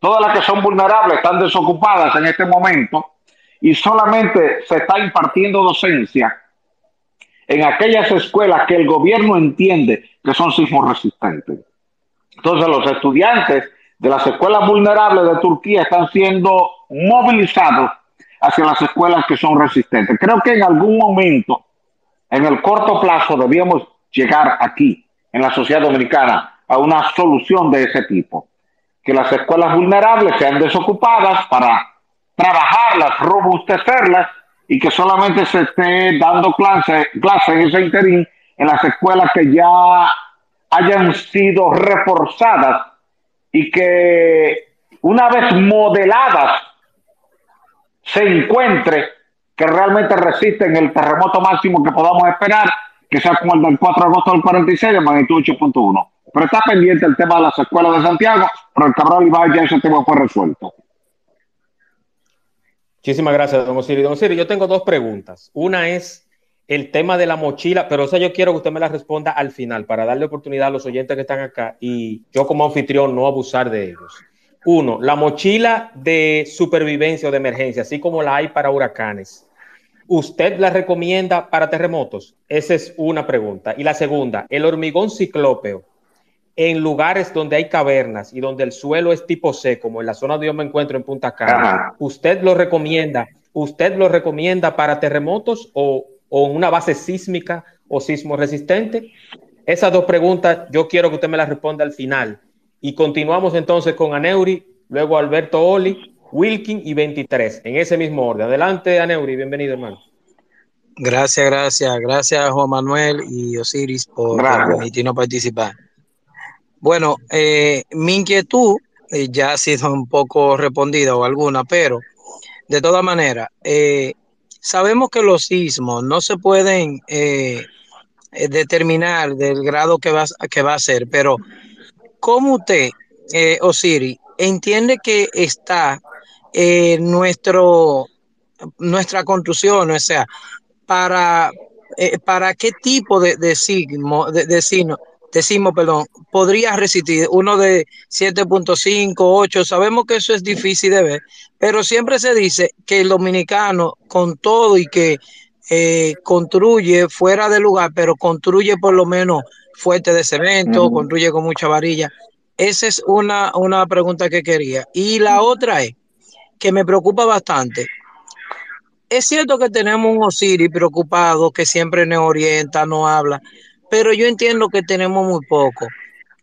todas las que son vulnerables están desocupadas en este momento y solamente se está impartiendo docencia en aquellas escuelas que el gobierno entiende que son sismos resistentes. Entonces los estudiantes de las escuelas vulnerables de Turquía están siendo movilizados hacia las escuelas que son resistentes. Creo que en algún momento, en el corto plazo, debíamos llegar aquí, en la sociedad dominicana, a una solución de ese tipo. Que las escuelas vulnerables sean desocupadas para trabajarlas, robustecerlas y que solamente se esté dando clase, clase en ese interín en las escuelas que ya hayan sido reforzadas y que una vez modeladas se encuentre que realmente resisten el terremoto máximo que podamos esperar, que sea como el del 4 de agosto del 46 de magnitud 8.1. Pero está pendiente el tema de las escuelas de Santiago, pero el Cabral Ibai ya ese tema fue resuelto. Muchísimas gracias, don Osiris. Don Osiris, yo tengo dos preguntas. Una es el tema de la mochila, pero esa yo quiero que usted me la responda al final para darle oportunidad a los oyentes que están acá y yo como anfitrión no abusar de ellos. Uno, la mochila de supervivencia o de emergencia, así como la hay para huracanes. ¿Usted la recomienda para terremotos? Esa es una pregunta. Y la segunda, el hormigón ciclópeo en lugares donde hay cavernas y donde el suelo es tipo C, como en la zona donde yo me encuentro en Punta Cana, ¿usted lo recomienda? ¿Usted lo recomienda para terremotos o, o una base sísmica o sismo resistente? Esas dos preguntas yo quiero que usted me las responda al final. Y continuamos entonces con Aneuri, luego Alberto Oli, Wilkin y 23, en ese mismo orden. Adelante, Aneuri, bienvenido, hermano. Gracias, gracias, gracias Juan Manuel y Osiris por permitirnos participar. Bueno, eh, mi inquietud eh, ya ha sido un poco respondida o alguna, pero de todas maneras, eh, sabemos que los sismos no se pueden determinar del grado que va, que va a ser, pero ¿cómo usted, Osiris, entiende que está nuestro, nuestra construcción, o sea, para, para qué tipo de, de, signo, de, de signo perdón, podría resistir uno de 7.5, 8, sabemos que eso es difícil de ver, pero siempre se dice que el dominicano con todo y que eh, construye fuera de lugar, pero construye por lo menos fuerte de cemento, construye con mucha varilla. Esa es una, una pregunta que quería. Y la otra es, que me preocupa bastante, es cierto que tenemos un Osiris preocupado que siempre nos orienta, nos habla, pero yo entiendo que tenemos muy poco.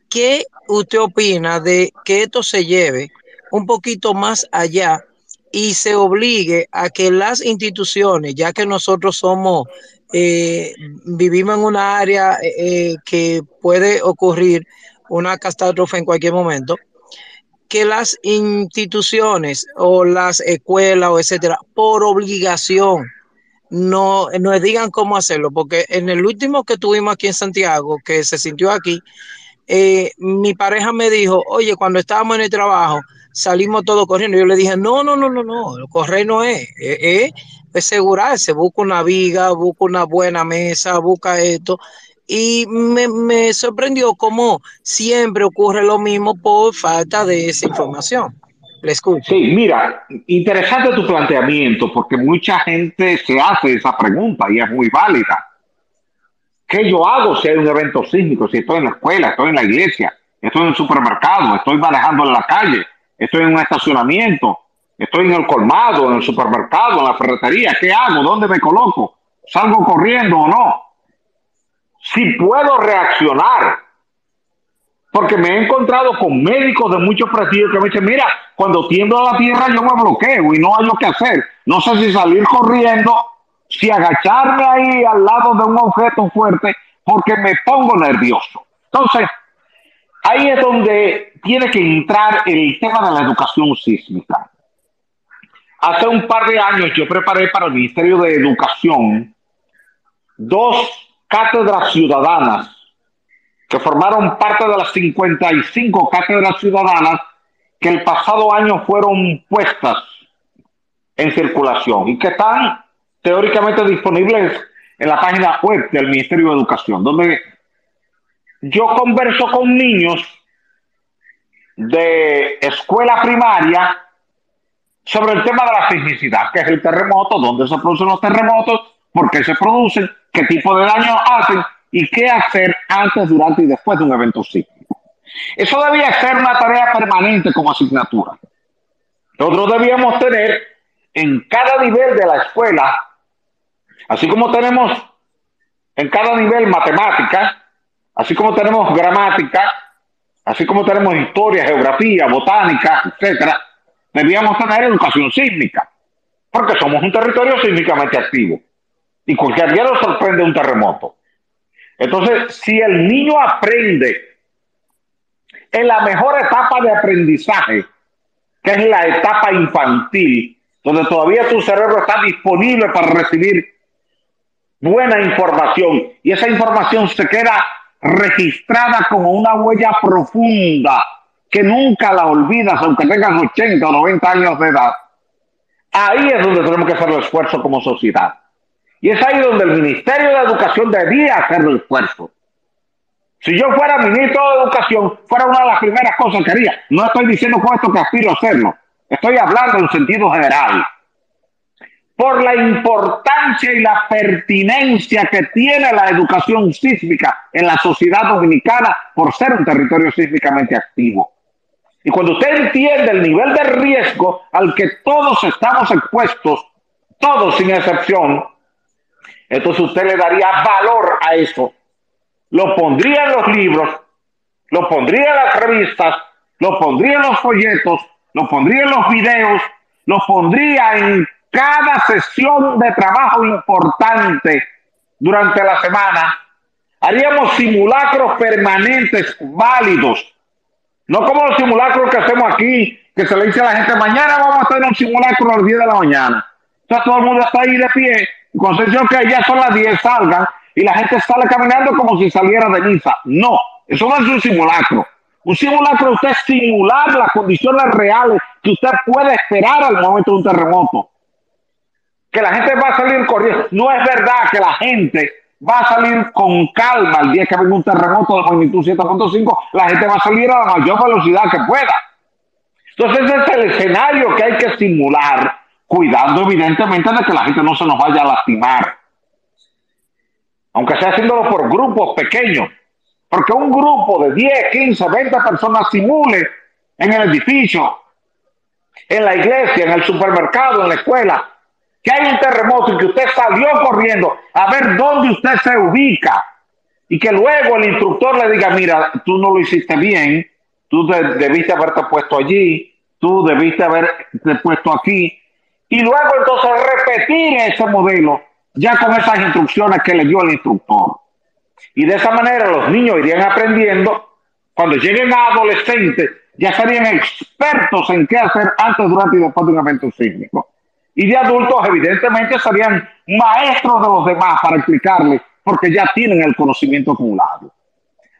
¿Qué usted opina de que esto se lleve un poquito más allá y se obligue a que las instituciones, ya que nosotros somos, eh, vivimos en una área eh, eh, que puede ocurrir una catástrofe en cualquier momento, que las instituciones o las escuelas o etcétera, por obligación, no nos digan cómo hacerlo, porque en el último que tuvimos aquí en Santiago, que se sintió aquí, eh, mi pareja me dijo, oye, cuando estábamos en el trabajo, salimos todos corriendo. Yo le dije, no, no, no, no, no, correr no es, es, asegurarse, busca una viga, busca una buena mesa, busca esto. Y me, sorprendió cómo siempre ocurre lo mismo por falta de esa información. Sí, mira, interesante tu planteamiento porque mucha gente se hace esa pregunta y es muy válida. ¿Qué yo hago si hay un evento sísmico? Si estoy en la escuela, estoy en la iglesia, estoy en el supermercado, estoy manejando en la calle, estoy en un estacionamiento, estoy en el colmado, en el supermercado, en la ferretería. ¿Qué hago? ¿Dónde me coloco? ¿Salgo corriendo o no? Si puedo reaccionar porque me he encontrado con médicos de muchos prestigios que me dicen, mira, cuando tiendo a la tierra yo me bloqueo y no hay lo que hacer. No sé si salir corriendo, si agacharme ahí al lado de un objeto fuerte, porque me pongo nervioso. Entonces, ahí es donde tiene que entrar el tema de la educación sísmica. Hace un par de años yo preparé para el Ministerio de Educación dos cátedras ciudadanas que formaron parte de las 55 cátedras ciudadanas que el pasado año fueron puestas en circulación y que están teóricamente disponibles en la página web del Ministerio de Educación, donde yo converso con niños de escuela primaria sobre el tema de la sismicidad, que es el terremoto, dónde se producen los terremotos, por qué se producen, qué tipo de daño hacen y qué hacer antes, durante y después de un evento sísmico. Eso debía ser una tarea permanente como asignatura. Nosotros debíamos tener en cada nivel de la escuela, así como tenemos en cada nivel matemáticas, así como tenemos gramática, así como tenemos historia, geografía, botánica, etcétera, debíamos tener educación sísmica, porque somos un territorio sísmicamente activo y cualquier día nos sorprende un terremoto. Entonces, si el niño aprende en la mejor etapa de aprendizaje, que es la etapa infantil, donde todavía tu cerebro está disponible para recibir buena información y esa información se queda registrada como una huella profunda que nunca la olvidas aunque tengas 80 o 90 años de edad. Ahí es donde tenemos que hacer el esfuerzo como sociedad. Y es ahí donde el Ministerio de Educación debía hacer el esfuerzo. Si yo fuera ministro de Educación, fuera una de las primeras cosas que haría. No estoy diciendo con esto que aspiro a hacerlo. Estoy hablando en sentido general por la importancia y la pertinencia que tiene la educación sísmica en la sociedad dominicana por ser un territorio sísmicamente activo. Y cuando usted entiende el nivel de riesgo al que todos estamos expuestos, todos sin excepción, entonces usted le daría valor a eso. Lo pondría en los libros, lo pondría en las revistas, lo pondría en los folletos, lo pondría en los videos, lo pondría en cada sesión de trabajo importante durante la semana, haríamos simulacros permanentes válidos. No como los simulacros que hacemos aquí, que se le dice a la gente, mañana vamos a hacer un simulacro a las 10 de la mañana. Entonces todo el mundo está ahí de pie, con sesión que ya son las 10, salgan, y la gente sale caminando como si saliera de misa. No, eso no es un simulacro. Un simulacro usted simular las condiciones reales que usted puede esperar al momento de un terremoto que la gente va a salir corriendo. No es verdad que la gente va a salir con calma el día que venga un terremoto de magnitud 7.5, la gente va a salir a la mayor velocidad que pueda. Entonces ese es el escenario que hay que simular, cuidando evidentemente de que la gente no se nos vaya a lastimar. Aunque sea haciéndolo por grupos pequeños. Porque un grupo de 10, 15, 20 personas simule en el edificio, en la iglesia, en el supermercado, en la escuela, que hay un terremoto y que usted salió corriendo a ver dónde usted se ubica y que luego el instructor le diga, mira, tú no lo hiciste bien, tú debiste haberte puesto allí, tú debiste haberte puesto aquí, y luego entonces repetir ese modelo ya con esas instrucciones que le dio el instructor. Y de esa manera los niños irían aprendiendo, cuando lleguen a adolescentes, ya serían expertos en qué hacer antes, durante y después de un evento sísmico y de adultos evidentemente serían maestros de los demás para explicarles porque ya tienen el conocimiento acumulado.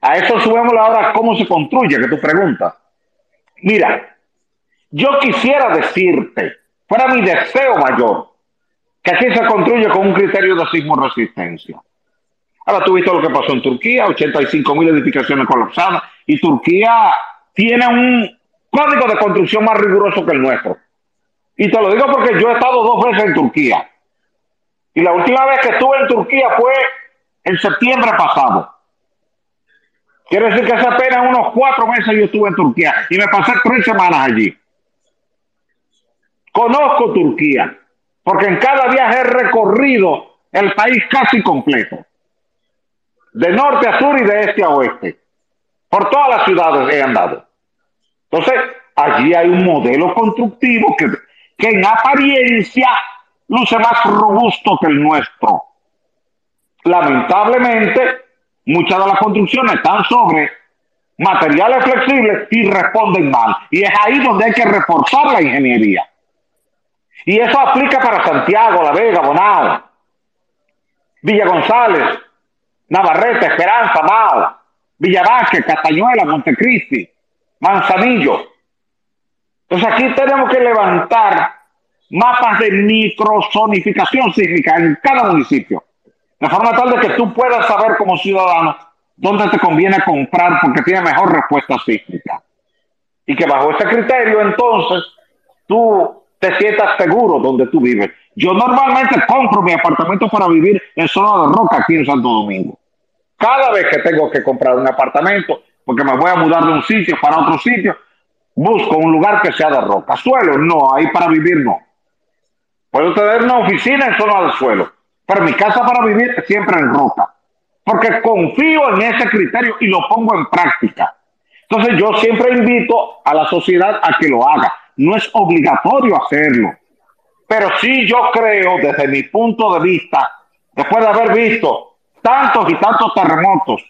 A eso subimos ahora cómo se construye, que tú preguntas. Mira, yo quisiera decirte, fuera mi deseo mayor, que aquí se construye con un criterio de sismo resistencia. Ahora tú viste lo que pasó en Turquía, 85 mil edificaciones colapsadas, y Turquía tiene un código de construcción más riguroso que el nuestro. Y te lo digo porque yo he estado dos veces en Turquía. Y la última vez que estuve en Turquía fue en septiembre pasado. Quiere decir que hace apenas unos cuatro meses yo estuve en Turquía y me pasé tres semanas allí. Conozco Turquía, porque en cada viaje he recorrido el país casi completo. De norte a sur y de este a oeste. Por todas las ciudades he andado. Entonces, allí hay un modelo constructivo que que en apariencia luce más robusto que el nuestro. Lamentablemente, muchas de las construcciones están sobre materiales flexibles y responden mal. Y es ahí donde hay que reforzar la ingeniería. Y eso aplica para Santiago, La Vega, Bonao, Villa González, Navarrete, Esperanza, Mao, Villa Castañuela, Montecristi, Manzanillo. Entonces aquí tenemos que levantar mapas de microzonificación sísmica en cada municipio, de forma tal de que tú puedas saber como ciudadano dónde te conviene comprar porque tiene mejor respuesta sísmica. Y que bajo ese criterio entonces tú te sientas seguro donde tú vives. Yo normalmente compro mi apartamento para vivir en zona de roca aquí en Santo Domingo. Cada vez que tengo que comprar un apartamento, porque me voy a mudar de un sitio para otro sitio, busco un lugar que sea de roca. Suelo, no, ahí para vivir no. Puedo tener una oficina en zona del suelo, pero mi casa para vivir siempre en roca. Porque confío en ese criterio y lo pongo en práctica. Entonces yo siempre invito a la sociedad a que lo haga. No es obligatorio hacerlo. Pero sí yo creo, desde mi punto de vista, después de haber visto tantos y tantos terremotos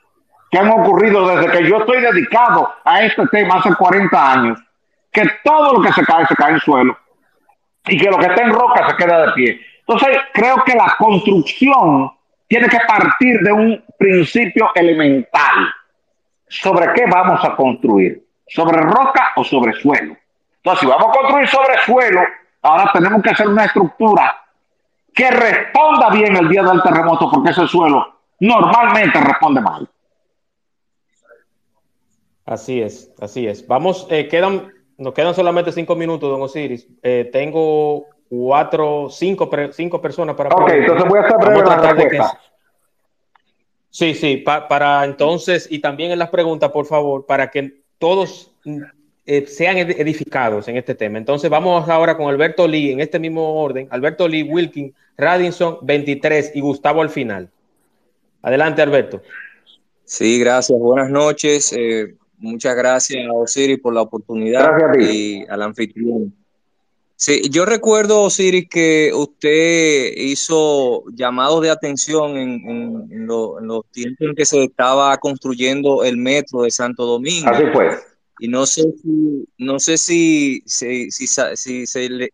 que han ocurrido desde que yo estoy dedicado a este tema hace 40 años, que todo lo que se cae se cae en suelo y que lo que está en roca se queda de pie. Entonces, creo que la construcción tiene que partir de un principio elemental. ¿Sobre qué vamos a construir? ¿Sobre roca o sobre suelo? Entonces, si vamos a construir sobre suelo, ahora tenemos que hacer una estructura que responda bien el día del terremoto, porque ese suelo normalmente responde mal. Así es, así es. Vamos, eh, quedan, nos quedan solamente cinco minutos, don Osiris. Eh, tengo cuatro, cinco, cinco personas para. Ok, entonces voy a estar breve la respuesta. Sí, sí, para entonces, y también en las preguntas, por favor, para que todos eh, sean edificados en este tema. Entonces, vamos ahora con Alberto Lee, en este mismo orden. Alberto Lee, Wilkin, Radinson, 23 y Gustavo al final. Adelante, Alberto. Sí, gracias. Buenas noches. Eh, muchas gracias a Osiris por la oportunidad y al anfitrión. Sí, yo recuerdo, Osiris, que usted hizo llamados de atención en, los tiempos en que se estaba construyendo el metro de Santo Domingo. Así fue. Y no sé si, no sé si, si,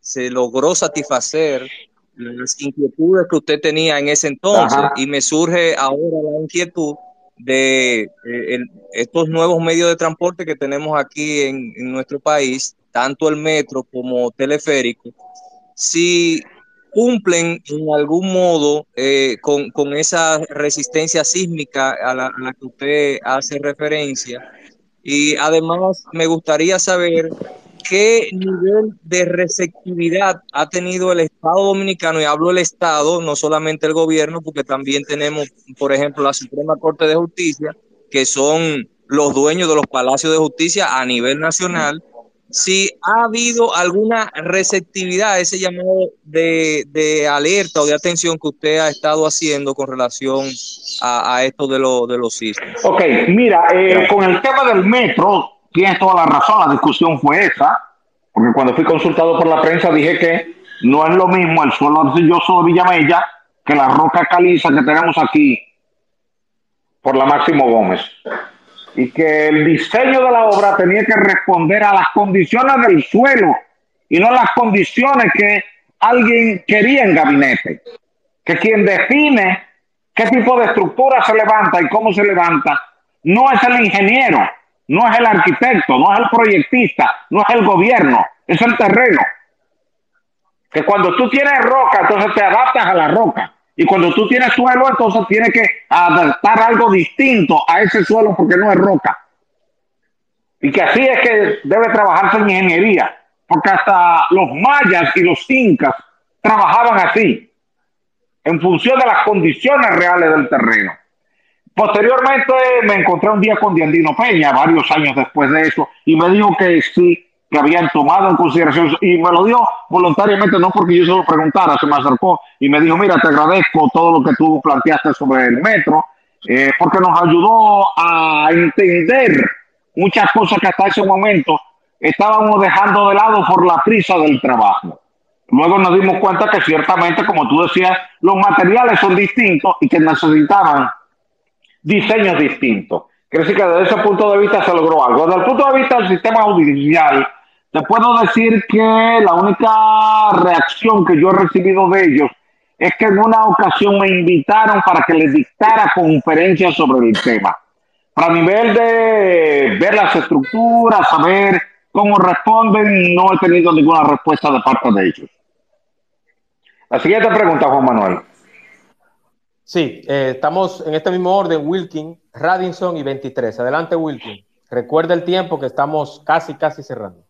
se, logró satisfacer las inquietudes que usted tenía en ese entonces. Y me surge ahora la inquietud de eh, estos nuevos medios de transporte que tenemos aquí en, en nuestro país tanto el metro como teleférico, si cumplen en algún modo eh, con, esa resistencia sísmica a la, que usted hace referencia. Y además me gustaría saber qué nivel de receptividad ha tenido el Estado dominicano, y hablo del Estado, no solamente el gobierno, porque también tenemos, por ejemplo, la Suprema Corte de Justicia, que son los dueños de los palacios de justicia a nivel nacional, si ha habido alguna receptividad a ese llamado de, alerta o de atención que usted ha estado haciendo con relación a, esto de, lo, de los sismos. Ok, mira, eh, con el tema del metro, tienes toda la razón, la discusión fue esa, porque cuando fui consultado por la prensa dije que no es lo mismo el suelo arcilloso de Villamella que la roca caliza que tenemos aquí por la Máximo Gómez y que el diseño de la obra tenía que responder a las condiciones del suelo y no las condiciones que alguien quería en gabinete. Que quien define qué tipo de estructura se levanta y cómo se levanta no es el ingeniero, no es el arquitecto, no es el proyectista, no es el gobierno, es el terreno. Que cuando tú tienes roca, entonces te adaptas a la roca. Y cuando tú tienes suelo, entonces tienes que adaptar algo distinto a ese suelo porque no es roca. Y que así es que debe trabajarse en ingeniería, porque hasta los mayas y los incas trabajaban así, en función de las condiciones reales del terreno. Posteriormente me encontré un día con Diandino Peña, varios años después de eso, y me dijo que sí, que habían tomado en consideración y me lo dio voluntariamente, no porque yo se lo preguntara, se me acercó y me dijo, mira, te agradezco todo lo que tú planteaste sobre el metro, eh, porque nos ayudó a entender muchas cosas que hasta ese momento estábamos dejando de lado por la prisa del trabajo. Luego nos dimos cuenta que ciertamente, como tú decías, los materiales son distintos y que necesitaban diseños distintos. Quiere que desde ese punto de vista se logró algo. Desde el punto de vista del sistema judicial, te puedo decir que la única reacción que yo he recibido de ellos es que en una ocasión me invitaron para que les dictara conferencias sobre el tema. Para nivel de ver las estructuras, saber cómo responden, no he tenido ninguna respuesta de parte de ellos. La siguiente pregunta, Juan Manuel. Sí, eh, estamos en este mismo orden, Wilkin, Radinson y 23. Adelante, Wilkin. Recuerda el tiempo que estamos casi, casi cerrando.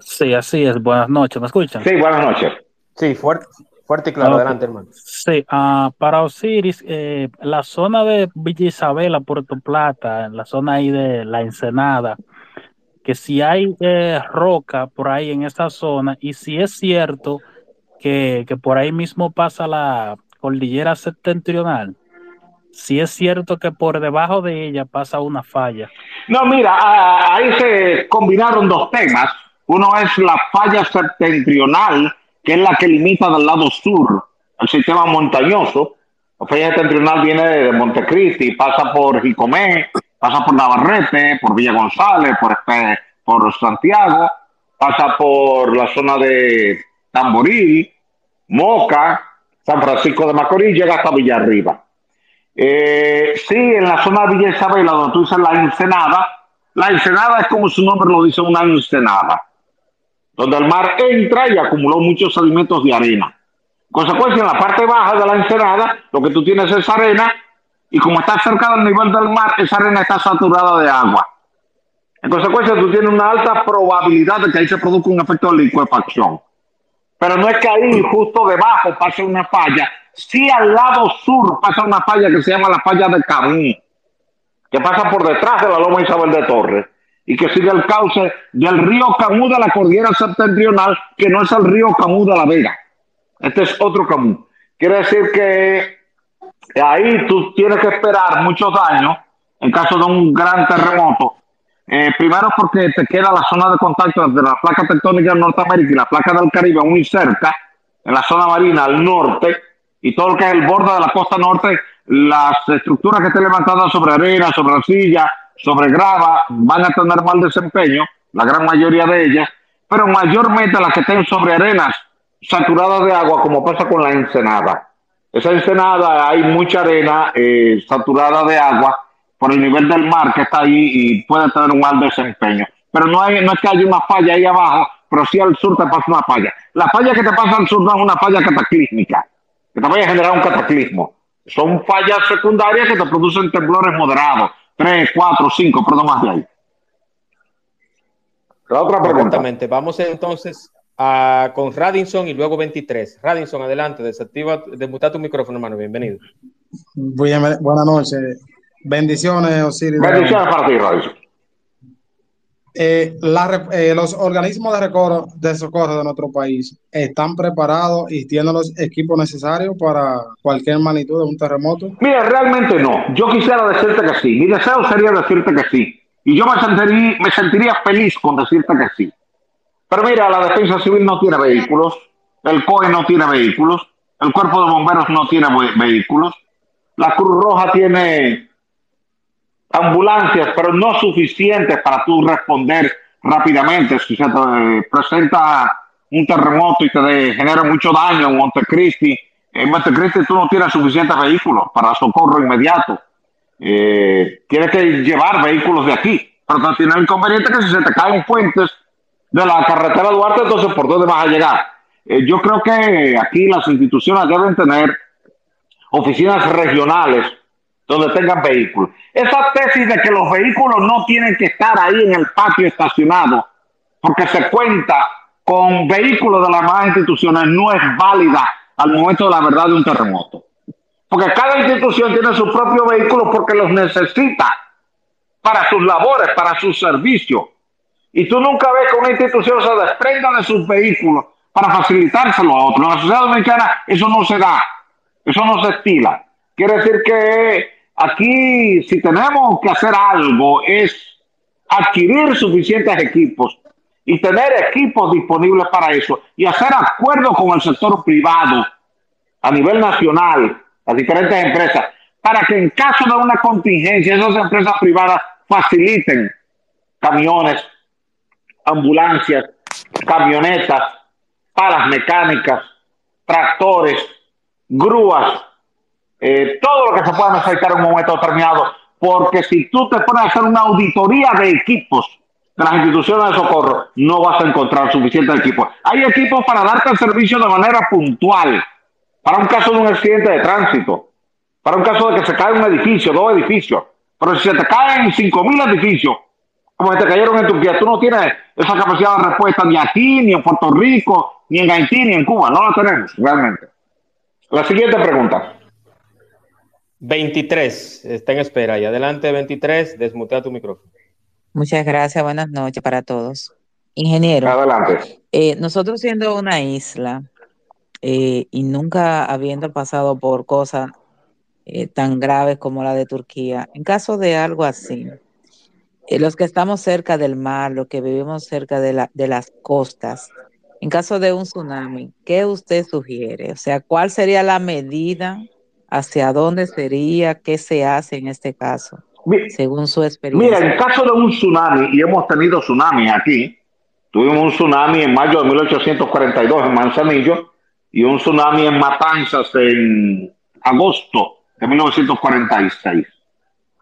Sí, así es. Buenas noches. ¿Me escuchan? Sí, buenas noches. Sí, fuerte, fuerte y claro. Adelante, hermano. Sí, uh, para Osiris, eh, la zona de Villa Isabela, Puerto Plata, en la zona ahí de la Ensenada, que si hay eh, roca por ahí en esa zona, y si es cierto que, que por ahí mismo pasa la cordillera septentrional, si es cierto que por debajo de ella pasa una falla. No, mira, ahí se combinaron dos temas. Uno es la falla septentrional, que es la que limita del lado sur el sistema montañoso, La falla septentrional viene de Montecristi, pasa por Jicomé, pasa por Navarrete, por Villa González, por, este, por Santiago, pasa por la zona de Tamboril, Moca, San Francisco de Macorís, llega hasta Villarriba. Eh, sí, en la zona de Villa Isabela, donde tú dices la ensenada, la ensenada es como su nombre lo dice, una ensenada, donde el mar entra y acumuló muchos sedimentos de arena. Consecuencia, en la parte baja de la ensenada, lo que tú tienes es arena, y como está cerca del nivel del mar, esa arena está saturada de agua. En consecuencia, tú tienes una alta probabilidad de que ahí se produzca un efecto de liquefacción. Pero no es que ahí, justo debajo, pase una falla. Sí, al lado sur pasa una falla que se llama la falla de Camú, que pasa por detrás de la Loma Isabel de Torres y que sigue el cauce del río Camú de la cordillera septentrional, que no es el río Camú de la Vega. Este es otro Camú. Quiere decir que ahí tú tienes que esperar muchos años en caso de un gran terremoto. Eh, primero porque te queda la zona de contacto entre la placa tectónica de Norteamérica y la placa del Caribe muy cerca, en la zona marina al norte, y todo lo que es el borde de la costa norte, las estructuras que estén levantadas sobre arena, sobre arcilla, sobre grava, van a tener mal desempeño, la gran mayoría de ellas, pero mayormente las que estén sobre arenas saturadas de agua, como pasa con la ensenada. Esa ensenada hay mucha arena eh, saturada de agua por el nivel del mar que está ahí y puede tener un mal desempeño. Pero no, hay, no es que haya una falla ahí abajo, pero sí al sur te pasa una falla. La falla que te pasa al sur no es una falla cataclísmica, que te vaya a generar un cataclismo. Son fallas secundarias que te producen temblores moderados, 3, 4, 5, perdón, más de ahí. La otra pregunta. Vamos entonces a, con Radinson y luego 23. Radinson, adelante, desactiva, desmuta tu micrófono, hermano, bienvenido. Buenas noches. Bendiciones, Osiris. Bendiciones para ti, Radinson. Eh, eh, los organismos de, recoro, de socorro de nuestro país están preparados y tienen los equipos necesarios para cualquier magnitud de un terremoto? Mira, realmente no. Yo quisiera decirte que sí. Mi deseo sería decirte que sí. Y yo me sentiría, me sentiría feliz con decirte que sí. Pero mira, la defensa civil no tiene vehículos, el COE no tiene vehículos, el cuerpo de bomberos no tiene vehículos, la Cruz Roja tiene ambulancias, pero no suficientes para tú responder rápidamente. Si se te presenta un terremoto y te genera mucho daño en Montecristi, en Montecristi tú no tienes suficientes vehículos para socorro inmediato. Eh, tienes que llevar vehículos de aquí, pero no tiene el inconveniente que si se te caen puentes de la carretera Duarte, entonces ¿por dónde vas a llegar? Eh, yo creo que aquí las instituciones deben tener oficinas regionales donde tengan vehículos. Esa tesis de que los vehículos no tienen que estar ahí en el patio estacionado porque se cuenta con vehículos de las demás instituciones no es válida al momento de la verdad de un terremoto. Porque cada institución tiene su propio vehículo porque los necesita para sus labores, para sus servicios. Y tú nunca ves que una institución se desprenda de sus vehículos para facilitárselo a otros. En la sociedad dominicana eso no se da, eso no se estila. Quiere decir que Aquí, si tenemos que hacer algo, es adquirir suficientes equipos y tener equipos disponibles para eso y hacer acuerdos con el sector privado a nivel nacional, las diferentes empresas, para que en caso de una contingencia esas empresas privadas faciliten camiones, ambulancias, camionetas, palas mecánicas, tractores, grúas, eh, todo lo que se pueda necesitar en un momento determinado, porque si tú te pones a hacer una auditoría de equipos de las instituciones de socorro, no vas a encontrar suficientes equipos. Hay equipos para darte el servicio de manera puntual, para un caso de un accidente de tránsito, para un caso de que se cae un edificio, dos edificios, pero si se te caen cinco mil edificios, como se te cayeron en Turquía, tú no tienes esa capacidad de respuesta ni aquí, ni en Puerto Rico, ni en Haití, ni en Cuba, no la tenemos realmente. La siguiente pregunta. 23, está en espera. Y adelante, 23, desmutea tu micrófono. Muchas gracias, buenas noches para todos. Ingeniero. Adelante. Eh, nosotros siendo una isla eh, y nunca habiendo pasado por cosas eh, tan graves como la de Turquía, en caso de algo así, los que estamos cerca del mar, los que vivimos cerca de, la, de las costas, en caso de un tsunami, ¿qué usted sugiere? O sea, ¿cuál sería la medida ¿Hacia dónde sería? ¿Qué se hace en este caso? Según su experiencia. Mira, en caso de un tsunami, y hemos tenido tsunamis aquí, tuvimos un tsunami en mayo de 1842 en Manzanillo y un tsunami en Matanzas en agosto de 1946.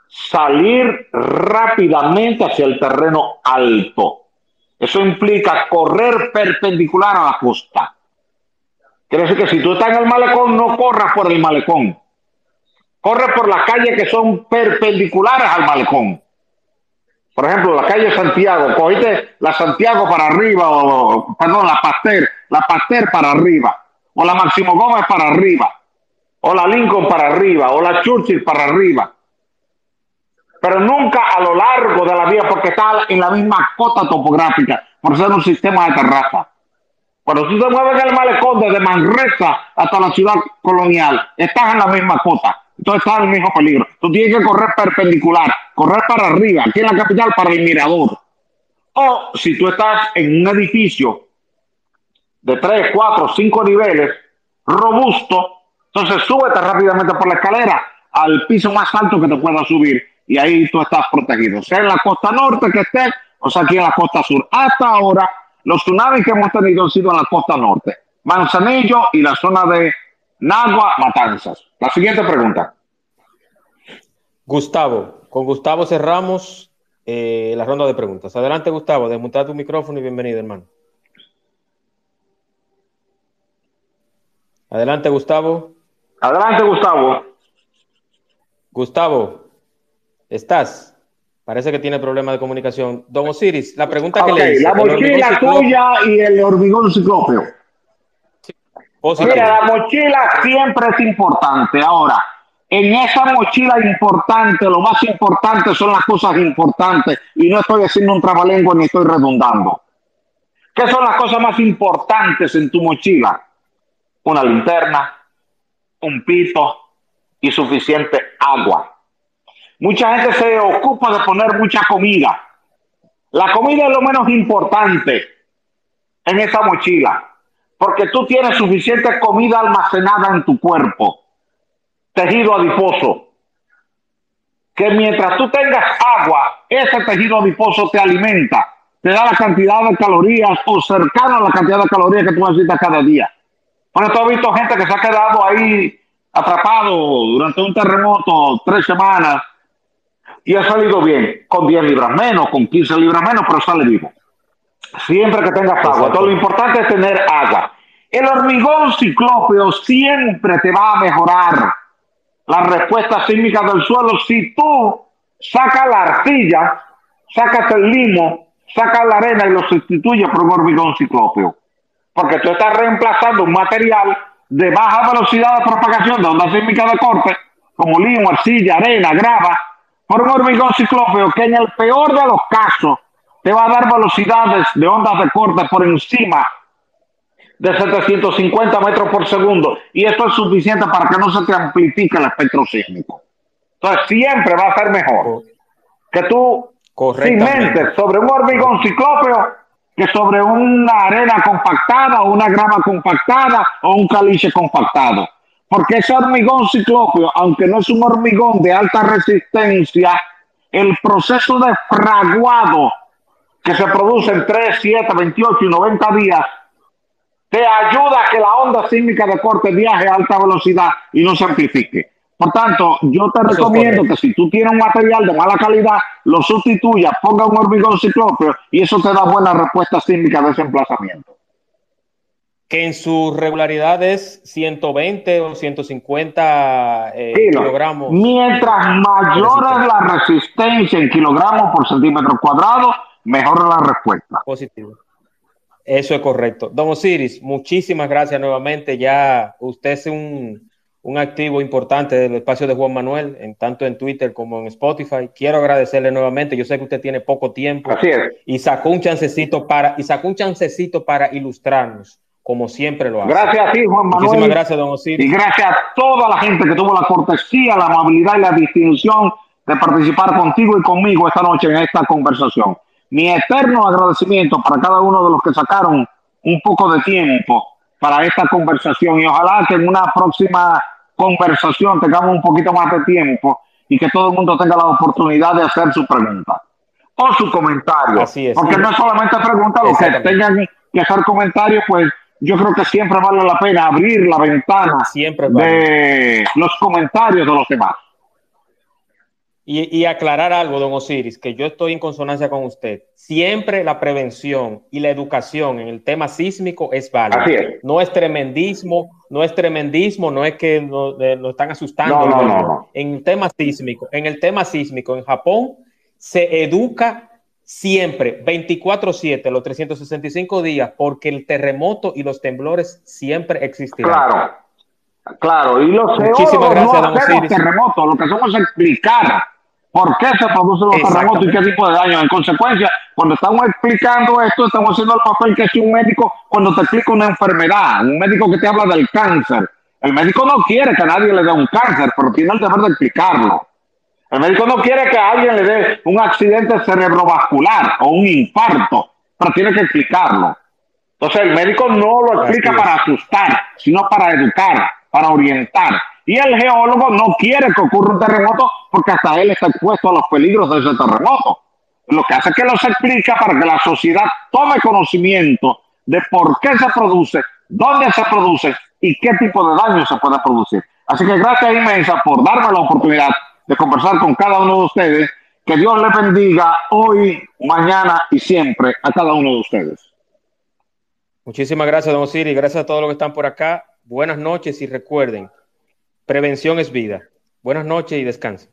Salir rápidamente hacia el terreno alto. Eso implica correr perpendicular a la costa. Quiere decir que si tú estás en el malecón, no corras por el malecón. Corre por las calles que son perpendiculares al malecón. Por ejemplo, la calle Santiago, cogiste la Santiago para arriba, o perdón, la Pasteur, la Pasteur para arriba, o la Máximo Gómez para arriba, o la Lincoln para arriba, o la Churchill para arriba. Pero nunca a lo largo de la vía, porque está en la misma cota topográfica, por ser un sistema de terraza. Cuando tú te mueves en el malecón desde Manresa hasta la ciudad colonial, estás en la misma cota. Entonces estás en el mismo peligro. Tú tienes que correr perpendicular, correr para arriba, aquí en la capital, para el mirador. O si tú estás en un edificio de 3, 4, 5 niveles, robusto, entonces súbete rápidamente por la escalera al piso más alto que te pueda subir y ahí tú estás protegido, sea en la costa norte que estés o sea aquí en la costa sur. Hasta ahora los tsunamis que hemos tenido han sido en la costa norte, Manzanillo y la zona de Nagua, Matanzas. La siguiente pregunta. Gustavo, con Gustavo cerramos eh, la ronda de preguntas. Adelante, Gustavo, desmontar tu micrófono y bienvenido, hermano. Adelante, Gustavo. Adelante, Gustavo. Gustavo, ¿estás? Parece que tiene problemas de comunicación. Don Osiris, la pregunta que le hice. La mochila tuya y el hormigón ciclópeo. Mira, la mochila siempre es importante. Ahora, en esa mochila importante, lo más importante son las cosas importantes. Y no estoy haciendo un trabalengua ni estoy redundando. ¿Qué son las cosas más importantes en tu mochila? Una linterna, un pito y suficiente agua. Mucha gente se ocupa de poner mucha comida. La comida es lo menos importante en esa mochila, porque tú tienes suficiente comida almacenada en tu cuerpo, tejido adiposo, que mientras tú tengas agua, ese tejido adiposo te alimenta, te da la cantidad de calorías o cercano a la cantidad de calorías que tú necesitas cada día. Visto gente que se ha quedado ahí atrapado durante un terremoto tres semanas y ha salido bien, con 10 libras menos, con 15 libras menos, pero sale vivo. Siempre que tengas agua. Todo lo importante es tener agua. El hormigón ciclópeo siempre te va a mejorar la respuesta sísmica del suelo si tú sacas la arcilla, sacas el limo, sacas la arena y lo sustituyes por un hormigón ciclópeo. Porque tú estás reemplazando un material de baja velocidad de propagación de onda sísmica de corte, como limo, arcilla, arena, grava, por un hormigón ciclópeo que en el peor de los casos te va a dar velocidades de ondas de corte por encima de 750 metros por segundo. Y esto es suficiente para que no se te amplifique el espectro sísmico. Entonces siempre va a ser mejor que tú cimentes sobre un hormigón ciclópeo que sobre una arena compactada o una grava compactada o un caliche compactado. Porque ese hormigón ciclópeo, aunque no es un hormigón de alta resistencia, el proceso de fraguado que se produce en 3, 7, 28 y 90 días te ayuda a que la onda sísmica de corte viaje a alta velocidad y no se amplifique. Por tanto, yo te recomiendo que si tú tienes un material de mala calidad, lo sustituyas, ponga un hormigón ciclópeo y eso te da buena respuesta sísmica de ese emplazamiento que en su regularidad es 120 o 150 eh, kilogramos. Mientras mayor es la resistencia en kilogramos por centímetro cuadrado, mejor la respuesta. Positivo. Eso es correcto. Don Osiris, muchísimas gracias nuevamente. Ya usted es un, un activo importante del espacio de Juan Manuel, en tanto en Twitter como en Spotify. Quiero agradecerle nuevamente. Yo sé que usted tiene poco tiempo y sacó un chancecito para y sacó un chancecito para ilustrarnos como siempre lo hace. Gracias a ti, Juan Manuel. Muchísimas gracias, don Osiris. Y gracias a toda la gente que tuvo la cortesía, la amabilidad y la distinción de participar contigo y conmigo esta noche en esta conversación. Mi eterno agradecimiento para cada uno de los que sacaron un poco de tiempo para esta conversación y ojalá que en una próxima conversación tengamos un poquito más de tiempo y que todo el mundo tenga la oportunidad de hacer su pregunta o su comentario. Así es. Porque no es solamente pregunta, los que tengan que hacer comentarios, pues yo creo que siempre vale la pena abrir la ventana Siempre de vale. los comentarios de los demás. Y, y aclarar algo, don Osiris, que yo estoy en consonancia con usted. Siempre la prevención y la educación en el tema sísmico es válida. Es. No es tremendismo, no es tremendismo, no es que nos no están asustando. No, no, no. En el tema sísmico, en el tema sísmico en Japón se educa siempre 24/7 los 365 días porque el terremoto y los temblores siempre existirán. Claro, claro. Y los Muchísimas gracias, no terremotos, lo que hacemos es explicar por qué se producen los terremotos y qué tipo de daño. En consecuencia, cuando estamos explicando esto, estamos haciendo el papel que es un médico cuando te explica una enfermedad, un médico que te habla del cáncer. El médico no quiere que a nadie le dé un cáncer, pero tiene el deber de explicarlo. El médico no quiere que a alguien le dé un accidente cerebrovascular o un infarto, pero tiene que explicarlo. Entonces el médico no lo explica para asustar, sino para educar, para orientar. Y el geólogo no quiere que ocurra un terremoto porque hasta él está expuesto a los peligros de ese terremoto. Lo que hace es que los explica para que la sociedad tome conocimiento de por qué se produce, dónde se produce y qué tipo de daño se puede producir. Así que gracias inmensa por darme la oportunidad de conversar con cada uno de ustedes. Que Dios le bendiga hoy, mañana y siempre a cada uno de ustedes. Muchísimas gracias, don Osiris. Gracias a todos los que están por acá. Buenas noches y recuerden, prevención es vida. Buenas noches y descansen.